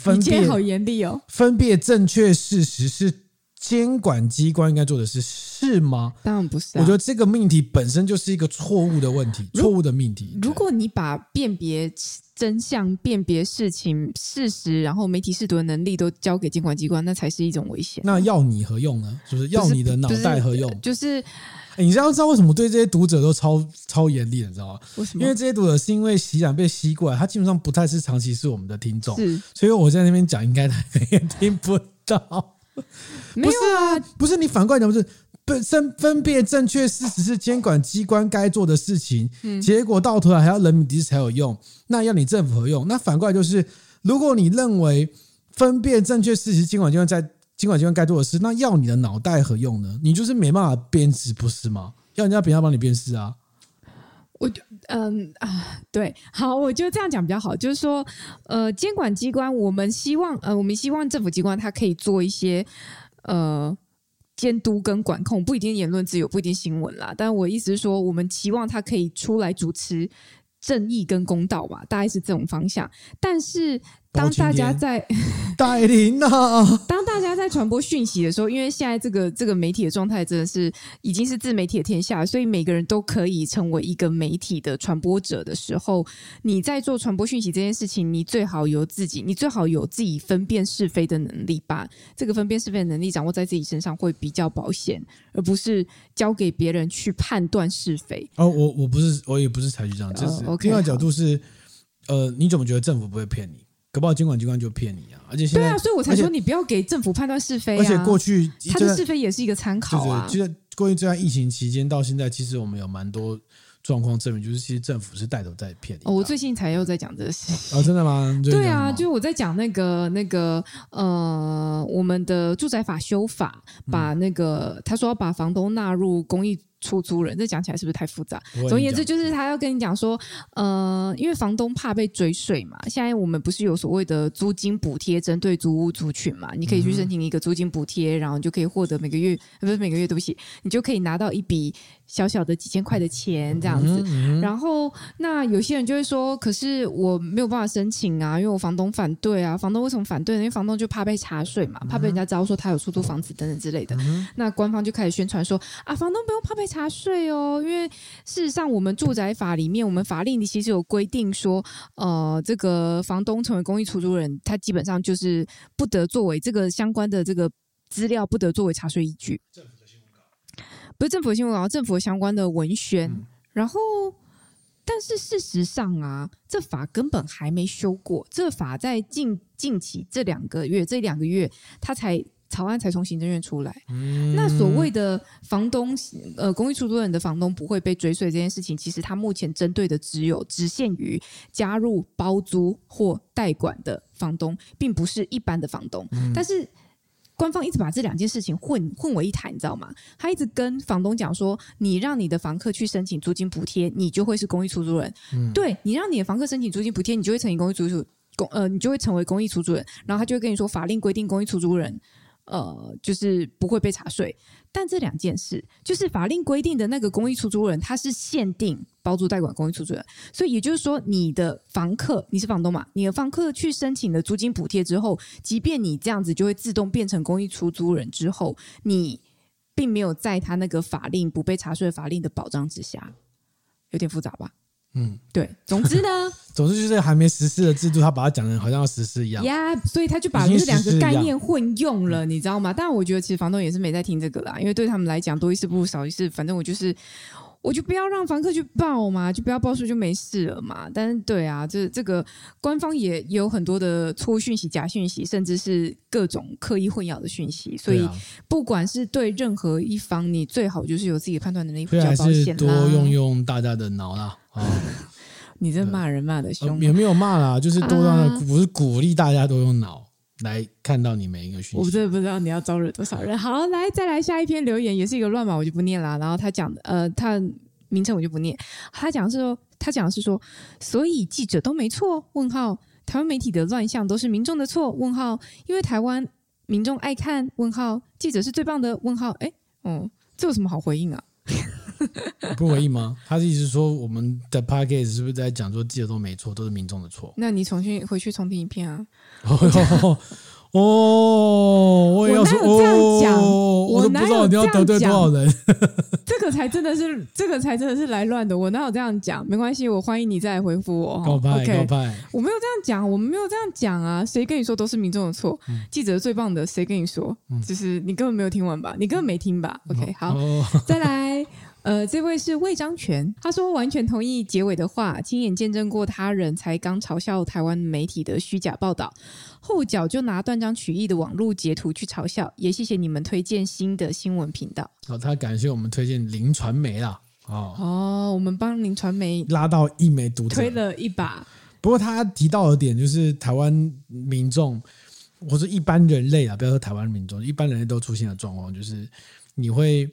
分辨好严厉哦，分辨正确事实是监管机关应该做的事，是吗？当然不是、啊。我觉得这个命题本身就是一个错误的问题，错误的命题。如果你把辨别真相、辨别事情事实，然后媒体识读的能力都交给监管机关，那才是一种危险。那要你何用呢？就是要你的脑袋何用？就是。欸、你知道知道为什么对这些读者都超超严厉的，你知道吗？为什么？因为这些读者是因为洗染被吸过来，他基本上不太是长期是我们的听众，是，所以我在那边讲，应该他也听不到。*laughs* 没有啊，不是你反过来讲，不是分分分辨正确事实是监管机关该做的事情，嗯、结果到头来还要人民抵制才有用，那要你政府何用？那反过来就是，如果你认为分辨正确事实，监管机关在。监管机关该做的事，那要你的脑袋何用呢？你就是没办法辨识，不是吗？要人家别人帮你辨识啊！我就嗯啊，对，好，我就这样讲比较好。就是说，呃，监管机关，我们希望，呃，我们希望政府机关它可以做一些呃监督跟管控，不一定言论自由，不一定新闻啦。但我意思是说，我们期望它可以出来主持正义跟公道吧，大概是这种方向。但是。当大家在带领啊，*laughs* 当大家在传播讯息的时候，因为现在这个这个媒体的状态真的是已经是自媒体的天下，所以每个人都可以成为一个媒体的传播者的时候，你在做传播讯息这件事情，你最好有自己，你最好有自己分辨是非的能力，把这个分辨是非的能力掌握在自己身上会比较保险，而不是交给别人去判断是非。哦，我我不是，我也不是采取这样，就是另外角度是，呃，你怎么觉得政府不会骗你？搞不好监管机关就骗你啊！而且现在对啊，所以我才说你不要给政府判断是非啊。而且过去他的是非也是一个参考啊。就在过去这段疫情期间到现在，其实我们有蛮多状况证明，就是其实政府是带头在骗你。哦，我最近才又在讲这个事哦，真的吗？*laughs* 对啊，就我在讲那个那个呃，我们的住宅法修法，把那个、嗯、他说要把房东纳入公益。出租人，这讲起来是不是太复杂？总而言之，就是他要跟你讲说，呃，因为房东怕被追税嘛。现在我们不是有所谓的租金补贴，针对租屋族群嘛？你可以去申请一个租金补贴，然后你就可以获得每个月，不是每个月，对不起，你就可以拿到一笔小小的几千块的钱这样子。然后，那有些人就会说，可是我没有办法申请啊，因为我房东反对啊。房东为什么反对呢？因为房东就怕被查税嘛，怕被人家知道说他有出租房子等等之类的。那官方就开始宣传说啊，房东不用怕被。查税哦，因为事实上，我们住宅法里面，我们法令里其实有规定说，呃，这个房东成为公益出租人，他基本上就是不得作为这个相关的这个资料，不得作为查税依据。不是政府的新闻稿，政府相关的文宣。然后，但是事实上啊，这法根本还没修过，这法在近近期这两个月，这两个月他才。草案才从行政院出来，嗯、那所谓的房东呃，公寓出租人的房东不会被追税这件事情，其实他目前针对的只有只限于加入包租或代管的房东，并不是一般的房东。嗯、但是官方一直把这两件事情混混为一谈，你知道吗？他一直跟房东讲说，你让你的房客去申请租金补贴，你就会是公益出租人。嗯、对，你让你的房客申请租金补贴，你就会成为公益出租公呃，你就会成为公益出租人。然后他就会跟你说，法令规定公益出租人。呃，就是不会被查税。但这两件事，就是法令规定的那个公益出租人，他是限定包租代管公益出租人，所以也就是说，你的房客，你是房东嘛？你的房客去申请了租金补贴之后，即便你这样子就会自动变成公益出租人之后，你并没有在他那个法令不被查税法令的保障之下，有点复杂吧？嗯，对。总之呢，*laughs* 总之就是还没实施的制度，他把它讲的好像要实施一样。呀，yeah, 所以他就把这两个概念混用了，你知道吗？但我觉得其实房东也是没在听这个啦，因为对他们来讲，多一事不如少一事。反正我就是。我就不要让房客去报嘛，就不要报税就没事了嘛。但是对啊，这这个官方也有很多的错误讯息、假讯息，甚至是各种刻意混淆的讯息。所以不管是对任何一方，你最好就是有自己的判断能力，比较保险啦。多用用大家的脑啦。啊，*laughs* 你这骂人骂的凶，也没有骂啦，就是多让，不是鼓励大家都用脑。来看到你每一个讯息，我真的不知道你要招惹多少人。好，来再来下一篇留言，也是一个乱码，我就不念了。然后他讲的，呃，他名称我就不念。他讲的是说，他讲的是说，所以记者都没错？问号，台湾媒体的乱象都是民众的错？问号，因为台湾民众爱看？问号，记者是最棒的？问号，哎，哦，这有什么好回应啊？*laughs* 不回应吗？他的意思是说，我们的 p a c k a g e 是不是在讲说记者都没错，都是民众的错？那你重新回去重听一遍啊！*laughs* 哦，我也要说，我哪有这样讲？哦、我都不知道你要得罪多少人。*laughs* 这个才真的是，这个才真的是来乱的。我哪有这样讲？没关系，我欢迎你再来回复我。告白，告白，我没有这样讲，我们没有这样讲啊！谁跟你说都是民众的错？嗯、记者最棒的，谁跟你说？嗯、就是你根本没有听完吧？你根本没听吧？OK，好，哦、再来。呃，这位是魏章全，他说完全同意结尾的话，亲眼见证过他人才刚嘲笑台湾媒体的虚假报道，后脚就拿断章取义的网络截图去嘲笑，也谢谢你们推荐新的新闻频道。好，他感谢我们推荐林传媒啦。哦哦，我们帮林传媒拉到一枚读者推了一把。不过他提到的点就是台湾民众，或者一般人类啊，不要说台湾民众，一般人类都出现的状况，就是你会。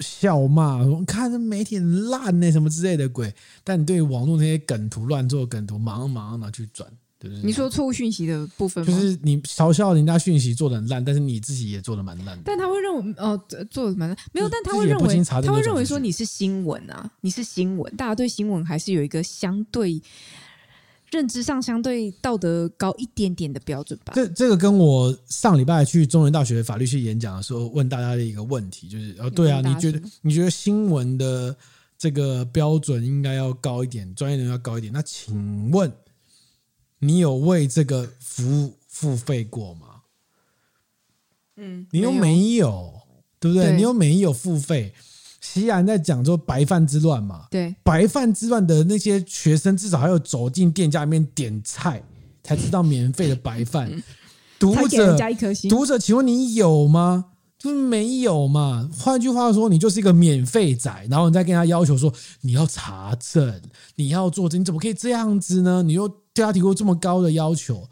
笑骂说：“看这媒体很烂呢，什么之类的鬼。”但你对网络那些梗图乱做梗图，马上马上拿去转，对不对？你说错误讯息的部分，就是你嘲笑人家讯息做的很烂，但是你自己也做的蛮烂的。但他会认为，哦，做的蛮烂，没有，但他会认为，他会认为说你是新闻啊，你是新闻，大家对新闻还是有一个相对。认知上相对道德高一点点的标准吧。这这个跟我上礼拜去中原大学法律系演讲的时候问大家的一个问题，就是哦，对啊，你觉得你觉得新闻的这个标准应该要高一点，专业人要高一点？那请问你有为这个服务付费过吗？嗯，你又没有，对不对？对，你又没有付费。西安在讲说白饭之乱嘛，对，白饭之乱的那些学生至少还要走进店家里面点菜，才知道免费的白饭。读者，读者，请问你有吗？就是没有嘛。换句话说，你就是一个免费仔，然后你再跟他要求说你要查证，你要做证，你怎么可以这样子呢？你又对他提出这么高的要求。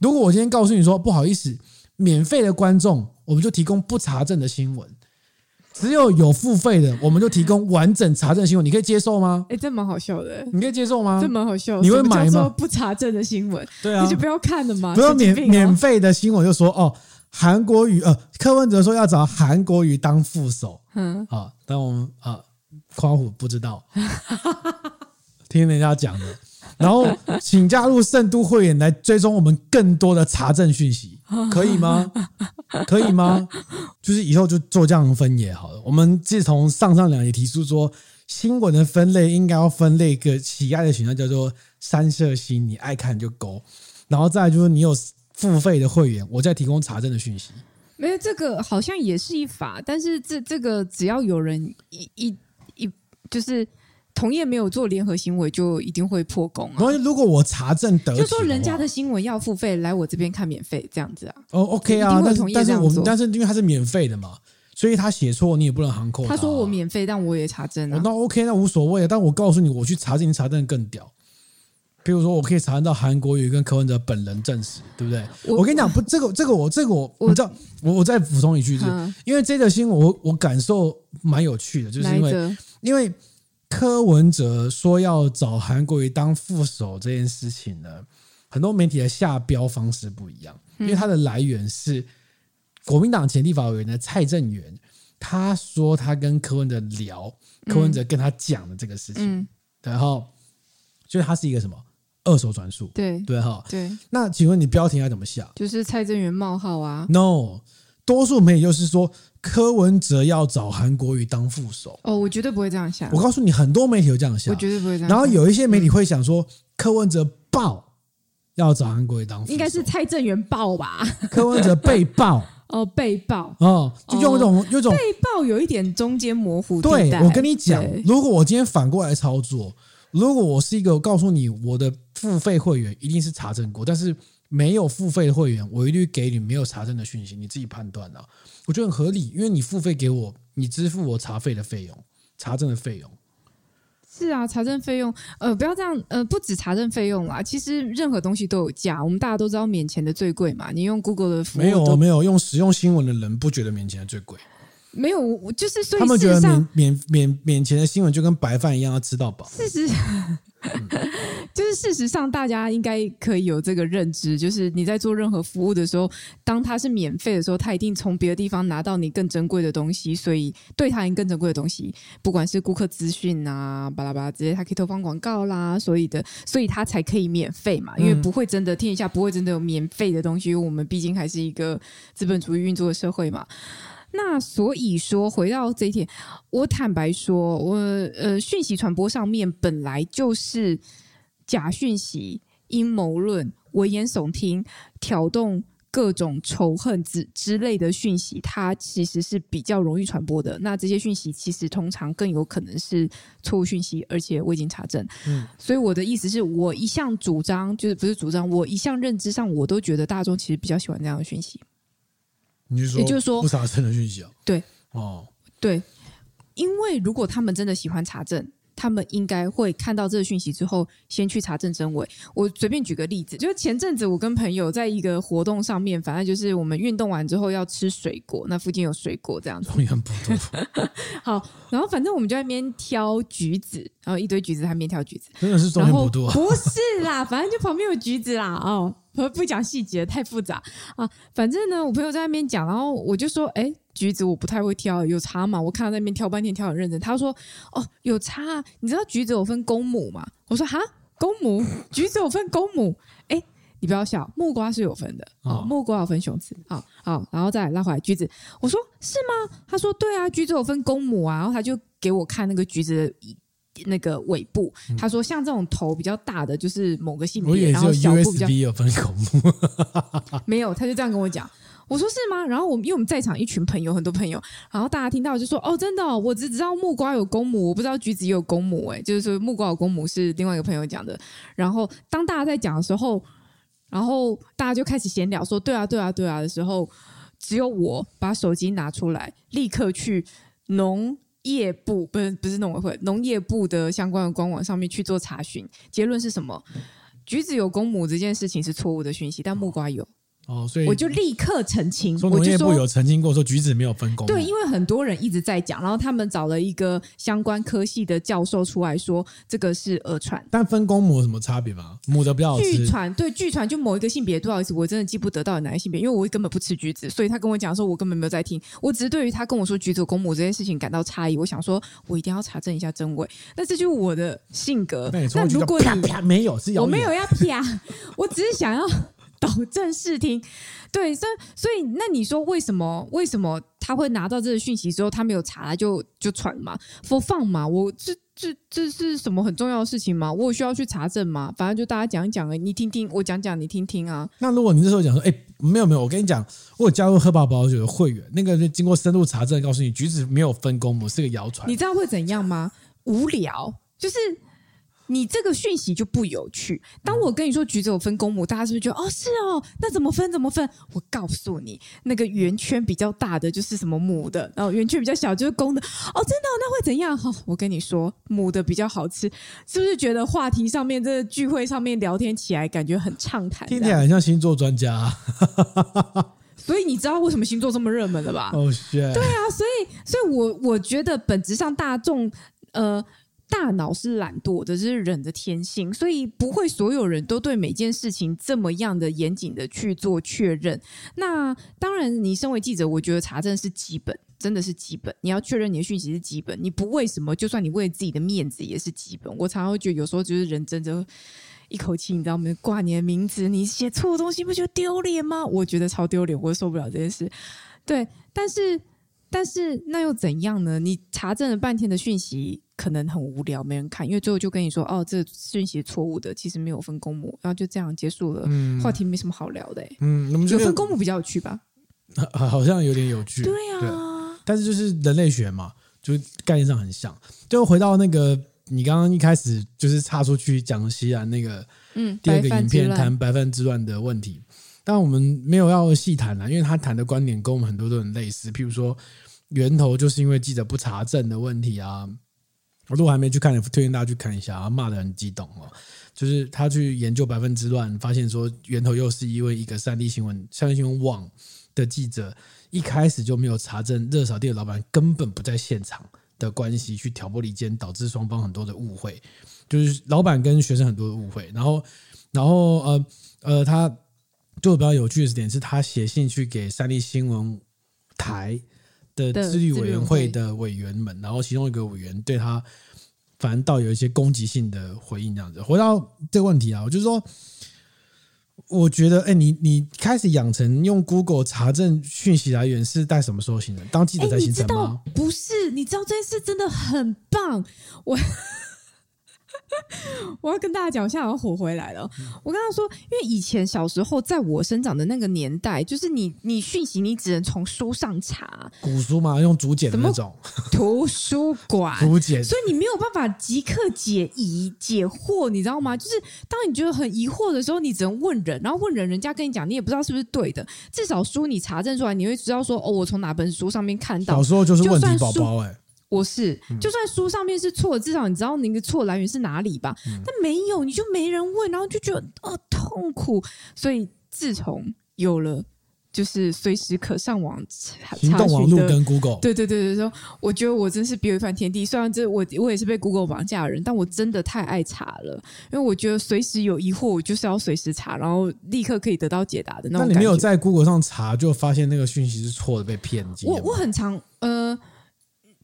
如果我今天告诉你说不好意思，免费的观众，我们就提供不查证的新闻。只有有付费的，我们就提供完整查证新闻，你可以接受吗？哎，这蛮好笑的。你可以接受吗？这蛮好笑的。你会买吗？不查证的新闻，对啊，你就不要看了嘛。不要免免费的新闻，就说哦，韩国瑜呃，柯文哲说要找韩国瑜当副手，嗯，啊，但我们啊，夸虎不知道，*laughs* 听人家讲的。然后，请加入圣都会员来追踪我们更多的查证讯息，可以吗？可以吗？就是以后就做这样分也好了。我们自从上上两集提出说，新闻的分类应该要分类一个喜爱的选项，叫做三色星，你爱看就勾。然后再就是你有付费的会员，我再提供查证的讯息。没有这个好像也是一法，但是这这个只要有人一一一就是。同业没有做联合行为，就一定会破功啊！如果我查证得，就说人家的新闻要付费，来我这边看免费，这样子啊？哦，OK 啊，但是但是我们但是因为他是免费的嘛，所以他写错你也不能含扣。他说我免费，但我也查证啊。那 OK，那无所谓啊。但我告诉你，我去查证，查证更屌。比如说，我可以查证到韩国瑜跟柯文哲本人证实，对不对？我，我跟你讲，不，这个这个我这个我我知道，我我再补充一句，就是因为这个新闻我我感受蛮有趣的，就是因为因为。柯文哲说要找韩国瑜当副手这件事情呢，很多媒体的下标方式不一样，因为它的来源是国民党前立法委员的蔡正元，他说他跟柯文哲聊，柯文哲跟他讲的这个事情，嗯，然后所以他是一个什么二手转述？对对哈，对。那请问你标题要怎么下？就是蔡正元冒号啊？No，多数媒体就是说柯文哲要找韩国瑜当副手。哦，我绝对不会这样想。我告诉你，很多媒体有这样想，我绝对不会这样想。然后有一些媒体会想说，柯文哲爆要找韩国瑜当副手，应该是蔡正元爆吧？柯文哲被爆。*laughs* 哦，被爆哦，就用一种、哦、有一种被爆有一点中间模糊。对，我跟你讲，如果我今天反过来操作，如果我是一个我告诉你我的付费会员一定是查证过，但是没有付费的会员，我一律给你没有查证的讯息，你自己判断啊。我觉得很合理，因为你付费给我，你支付我查费的费用、查证的费用。是啊，查证费用，呃，不要这样，呃，不止查证费用啦，其实任何东西都有价。我们大家都知道免钱的最贵嘛，你用 Google 的服务没有没有用实用新闻的人不觉得免钱的最贵，没有，我就是所以他们觉得免免免免钱的新闻就跟白饭一样要吃到饱。事实上。*laughs* 就是事实上，大家应该可以有这个认知，就是你在做任何服务的时候，当它是免费的时候，它一定从别的地方拿到你更珍贵的东西，所以对他更珍贵的东西，不管是顾客资讯啊，巴拉巴拉直接它可以投放广告啦，所以的，所以它才可以免费嘛，因为不会真的天下不会真的有免费的东西，因为我们毕竟还是一个资本主义运作的社会嘛。那所以说，回到这一点，我坦白说，我呃，讯息传播上面本来就是假讯息、阴谋论、危言耸听、挑动各种仇恨之之类的讯息，它其实是比较容易传播的。那这些讯息其实通常更有可能是错误讯息，而且未经查证。嗯，所以我的意思是我一向主张，就是不是主张，我一向认知上，我都觉得大众其实比较喜欢这样的讯息。你是说，也就是说不查证的讯息啊？对，哦，对，因为如果他们真的喜欢查证，他们应该会看到这个讯息之后，先去查证真伪。我随便举个例子，就是前阵子我跟朋友在一个活动上面，反正就是我们运动完之后要吃水果，那附近有水果这样子。*laughs* 好，然后反正我们就在那边挑橘子，然后一堆橘子，在那边挑橘子，真的是中间不多，不是啦，反正就旁边有橘子啦，哦。不不讲细节太复杂啊，反正呢，我朋友在那边讲，然后我就说，哎，橘子我不太会挑，有差嘛？我看到那边挑半天，挑很认真。他说，哦，有差，你知道橘子有分公母吗？我说，哈，公母，橘子有分公母？哎，你不要笑，木瓜是有分的，哦，木瓜有分雄雌，好好，然后再来拉回来橘子，我说是吗？他说对啊，橘子有分公母啊，然后他就给我看那个橘子的。那个尾部，他说像这种头比较大的就是某个性别，然后小部比较有分公母，没有，他就这样跟我讲。我说是吗？然后我们因为我们在场一群朋友，很多朋友，然后大家听到就说哦，真的哦，我只知道木瓜有公母，我不知道橘子也有公母。哎，就是说木瓜有公母是另外一个朋友讲的。然后当大家在讲的时候，然后大家就开始闲聊说对啊对啊对啊的时候，只有我把手机拿出来，立刻去农。业部不是不是农委会，农业部的相关的官网上面去做查询，结论是什么？橘子有公母这件事情是错误的讯息，但木瓜有。哦，所以我就立刻澄清，说农业部有澄清过，说橘子没有分公母。对，因为很多人一直在讲，然后他们找了一个相关科系的教授出来说，这个是讹传。但分工母有什么差别吗？母的比较好吃。据传对，据传就某一个性别，不好意思，我真的记不得到底哪个性别，因为我根本不吃橘子，所以他跟我讲说，我根本没有在听。我只是对于他跟我说橘子有公母这件事情感到诧异，我想说，我一定要查证一下真伪。那这就是我的性格。那如果你没有，是我没有要啪，我只是想要。导正视听，对，所以所以那你说为什么为什么他会拿到这个讯息之后，他没有查就就传嘛，for fun 嘛？我这这这是什么很重要的事情吗？我有需要去查证吗？反正就大家讲一讲哎，你听听，我讲讲你听听啊。那如果你这时候讲说，哎，没有没有，我跟你讲，我有加入喝饱饱酒的会员，那个经过深入查证，告诉你橘子没有分公母，是个谣传。你知道会怎样吗？无聊，就是。你这个讯息就不有趣。当我跟你说橘子有分公母，大家是不是觉得哦是哦？那怎么分？怎么分？我告诉你，那个圆圈比较大的就是什么母的，然后圆圈比较小就是公的。哦，真的？那会怎样？哈、哦，我跟你说，母的比较好吃，是不是觉得话题上面这个聚会上面聊天起来感觉很畅谈？听起来很像星座专家、啊。*laughs* 所以你知道为什么星座这么热门了吧？哦，是。对啊，所以，所以我我觉得本质上大众呃。大脑是懒惰的，这是人的天性，所以不会所有人都对每件事情这么样的严谨的去做确认。那当然，你身为记者，我觉得查证是基本，真的是基本。你要确认你的讯息是基本，你不为什么，就算你为自己的面子也是基本。我常常会觉得，有时候就是人真的，一口气，你知道吗？挂你的名字，你写错东西，不觉得丢脸吗？我觉得超丢脸，我受不了这件事。对，但是。但是那又怎样呢？你查证了半天的讯息可能很无聊，没人看，因为最后就跟你说哦，这讯息错误的，其实没有分公母，然后就这样结束了，嗯、话题没什么好聊的。嗯，那么有分公母比较有趣吧？*laughs* 好像有点有趣。对啊对，但是就是人类学嘛，就是概念上很像。就回到那个你刚刚一开始就是插出去讲西兰那个嗯第二个影片谈白饭之乱的问题。但我们没有要细谈了，因为他谈的观点跟我们很多都很类似。譬如说，源头就是因为记者不查证的问题啊。我如果还没去看，推荐大家去看一下啊。骂得很激动哦，就是他去研究百分之乱，发现说源头又是因为一个三立新闻、三立新闻网的记者一开始就没有查证热炒店的老板根本不在现场的关系，去挑拨离间，导致双方很多的误会，就是老板跟学生很多的误会。然后，然后呃呃他。就比较有趣的是点是，他写信去给三立新闻台的自律委员会的委员们，然后其中一个委员对他反倒有一些攻击性的回应，这样子。回到这个问题啊，我就是说，我觉得，哎，你你开始养成用 Google 查证讯息来源是在什么时候形成？当记者在形成吗？不是，你知道这件事真的很棒，我。*laughs* 我要跟大家讲，我现在要火回来了。我跟他说，因为以前小时候，在我生长的那个年代，就是你你讯息你只能从书上查，古书嘛，用竹简的那种图书馆 *laughs* 竹简，所以你没有办法即刻解疑解惑，你知道吗？就是当你觉得很疑惑的时候，你只能问人，然后问人，人家跟你讲，你也不知道是不是对的。至少书你查证出来，你会知道说，哦，我从哪本书上面看到。小时候就是问题宝宝哎。我是，就算书上面是错的，至少你知道那个错来源是哪里吧？但没有，你就没人问，然后就觉得哦痛苦。所以自从有了就是随时可上网查行动网络跟 Google，对对对对，说我觉得我真是别有一番天地。虽然这我我也是被 Google 绑架的人，但我真的太爱查了，因为我觉得随时有疑惑，我就是要随时查，然后立刻可以得到解答的那种。那你没有在 Google 上查，就发现那个讯息是错的，被骗？我我很常呃。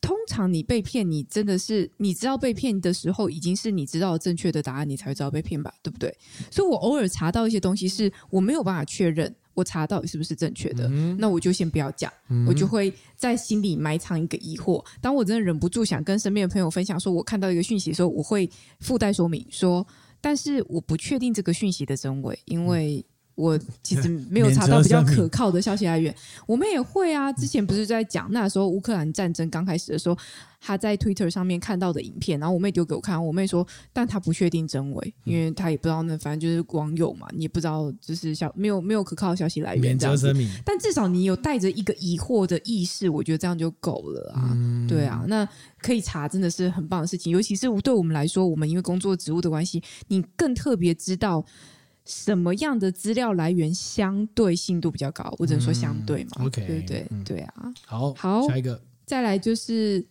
通常你被骗，你真的是你知道被骗的时候，已经是你知道正确的答案，你才会知道被骗吧，对不对？所以我偶尔查到一些东西，是我没有办法确认我查到底是不是正确的，嗯、那我就先不要讲，嗯、我就会在心里埋藏一个疑惑。当我真的忍不住想跟身边的朋友分享，说我看到一个讯息的时候，我会附带说明说，但是我不确定这个讯息的真伪，因为。我其实没有 *laughs* 查到比较可靠的消息来源。我们也会啊，之前不是在讲那时候乌克兰战争刚开始的时候，他在 Twitter 上面看到的影片，然后我妹丢给我看，我妹说，但她不确定真伪，因为她也不知道那反正就是网友嘛，你也不知道就是消没有没有可靠的消息来源这样子。但至少你有带着一个疑惑的意识，我觉得这样就够了啊。对啊，那可以查真的是很棒的事情，尤其是对我们来说，我们因为工作职务的关系，你更特别知道。什么样的资料来源相对信度比较高？我只能说相对嘛。嗯、OK，对对对啊。好，好，下一个，再来就是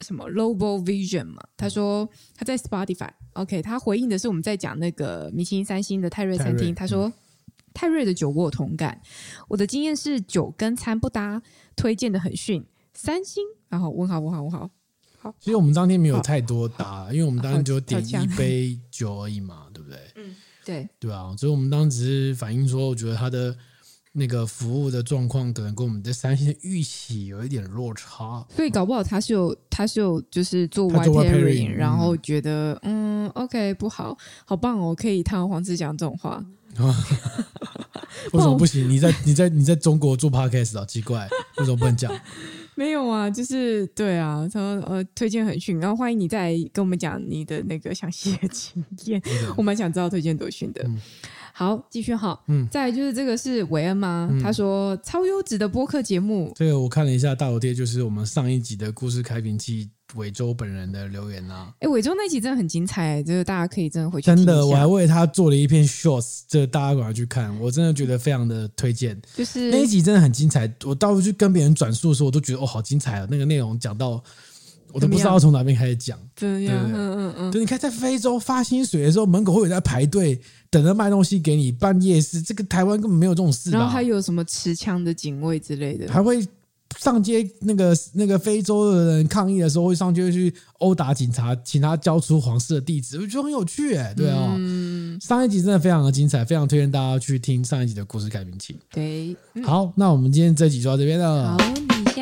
什么 Global Vision 嘛？他说他在 Spotify。OK，他回应的是我们在讲那个米其林三星的泰瑞餐厅。他说、嗯、泰瑞的酒我有同感，我的经验是酒跟餐不搭，推荐的很逊。三星，然后问好问好问好。好，其实我们当天没有太多搭，因为我们当天就点一杯酒而已嘛，对不对？嗯。对对啊，所以我们当时反映说，我觉得他的那个服务的状况可能跟我们在三星的预期有一点落差，所以搞不好他是有他是有就是做 white pairing，然后觉得嗯，嗯，OK 不好，好棒哦，可以堂而皇之讲这种话。*laughs* 为什么不行？你在你在你在中国做 podcast 啊？奇怪，为什么不能讲？没有啊，就是对啊，他说呃推荐很逊，然后欢迎你再跟我们讲你的那个详细的经验，嗯、我蛮想知道推荐多逊的。嗯、好，继续哈，嗯，再来就是这个是韦恩吗？嗯、他说超优质的播客节目，这个我看了一下大头贴，就是我们上一集的故事开瓶器。伟州本人的留言啊，哎，伟州那集真的很精彩，就是大家可以真的回去听。真的，我还为他做了一篇 shorts，这大家赶快去看，我真的觉得非常的推荐。就是那一集真的很精彩，我到处去跟别人转述的时候，我都觉得哦，好精彩啊！那个内容讲到我都不知道从哪边开始讲。对呀，嗯嗯嗯。对你看，在非洲发薪水的时候，门口会有人在排队等着卖东西给你，办夜市，这个台湾根本没有这种事。然后还有什么持枪的警卫之类的，还会。上街那个那个非洲的人抗议的时候，会上街去殴打警察，请他交出皇室的地址，我觉得很有趣哎，对哦。嗯、上一集真的非常的精彩，非常推荐大家去听上一集的故事改名器。对，嗯、好，那我们今天这集就到这边了。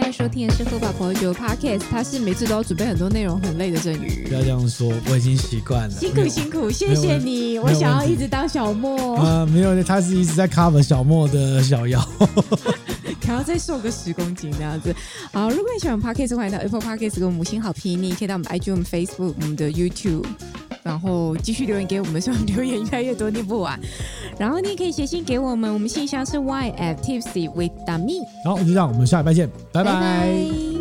现在收听的是喝吧朋友酒 Podcast，他是每次都要准备很多内容，很累的镇宇。不要这样说，我已经习惯了。辛苦辛苦，谢谢你。我想要一直当小莫。啊、呃，没有，他是一直 *laughs* 在 cover 小莫的小妖。*laughs* 还要再瘦个十公斤这样子。好，如果你喜欢 Podcast，欢迎到 Apple Podcast 给我们五星好评。你也可以到我们 IG、我们 Facebook、我们的 YouTube，然后继续留言给我们，希望留言越来越多，念不完。然后你也可以写信给我们，我们信箱是 y at tipsy with dami。好，就这样，我们下礼拜见，拜拜。拜拜。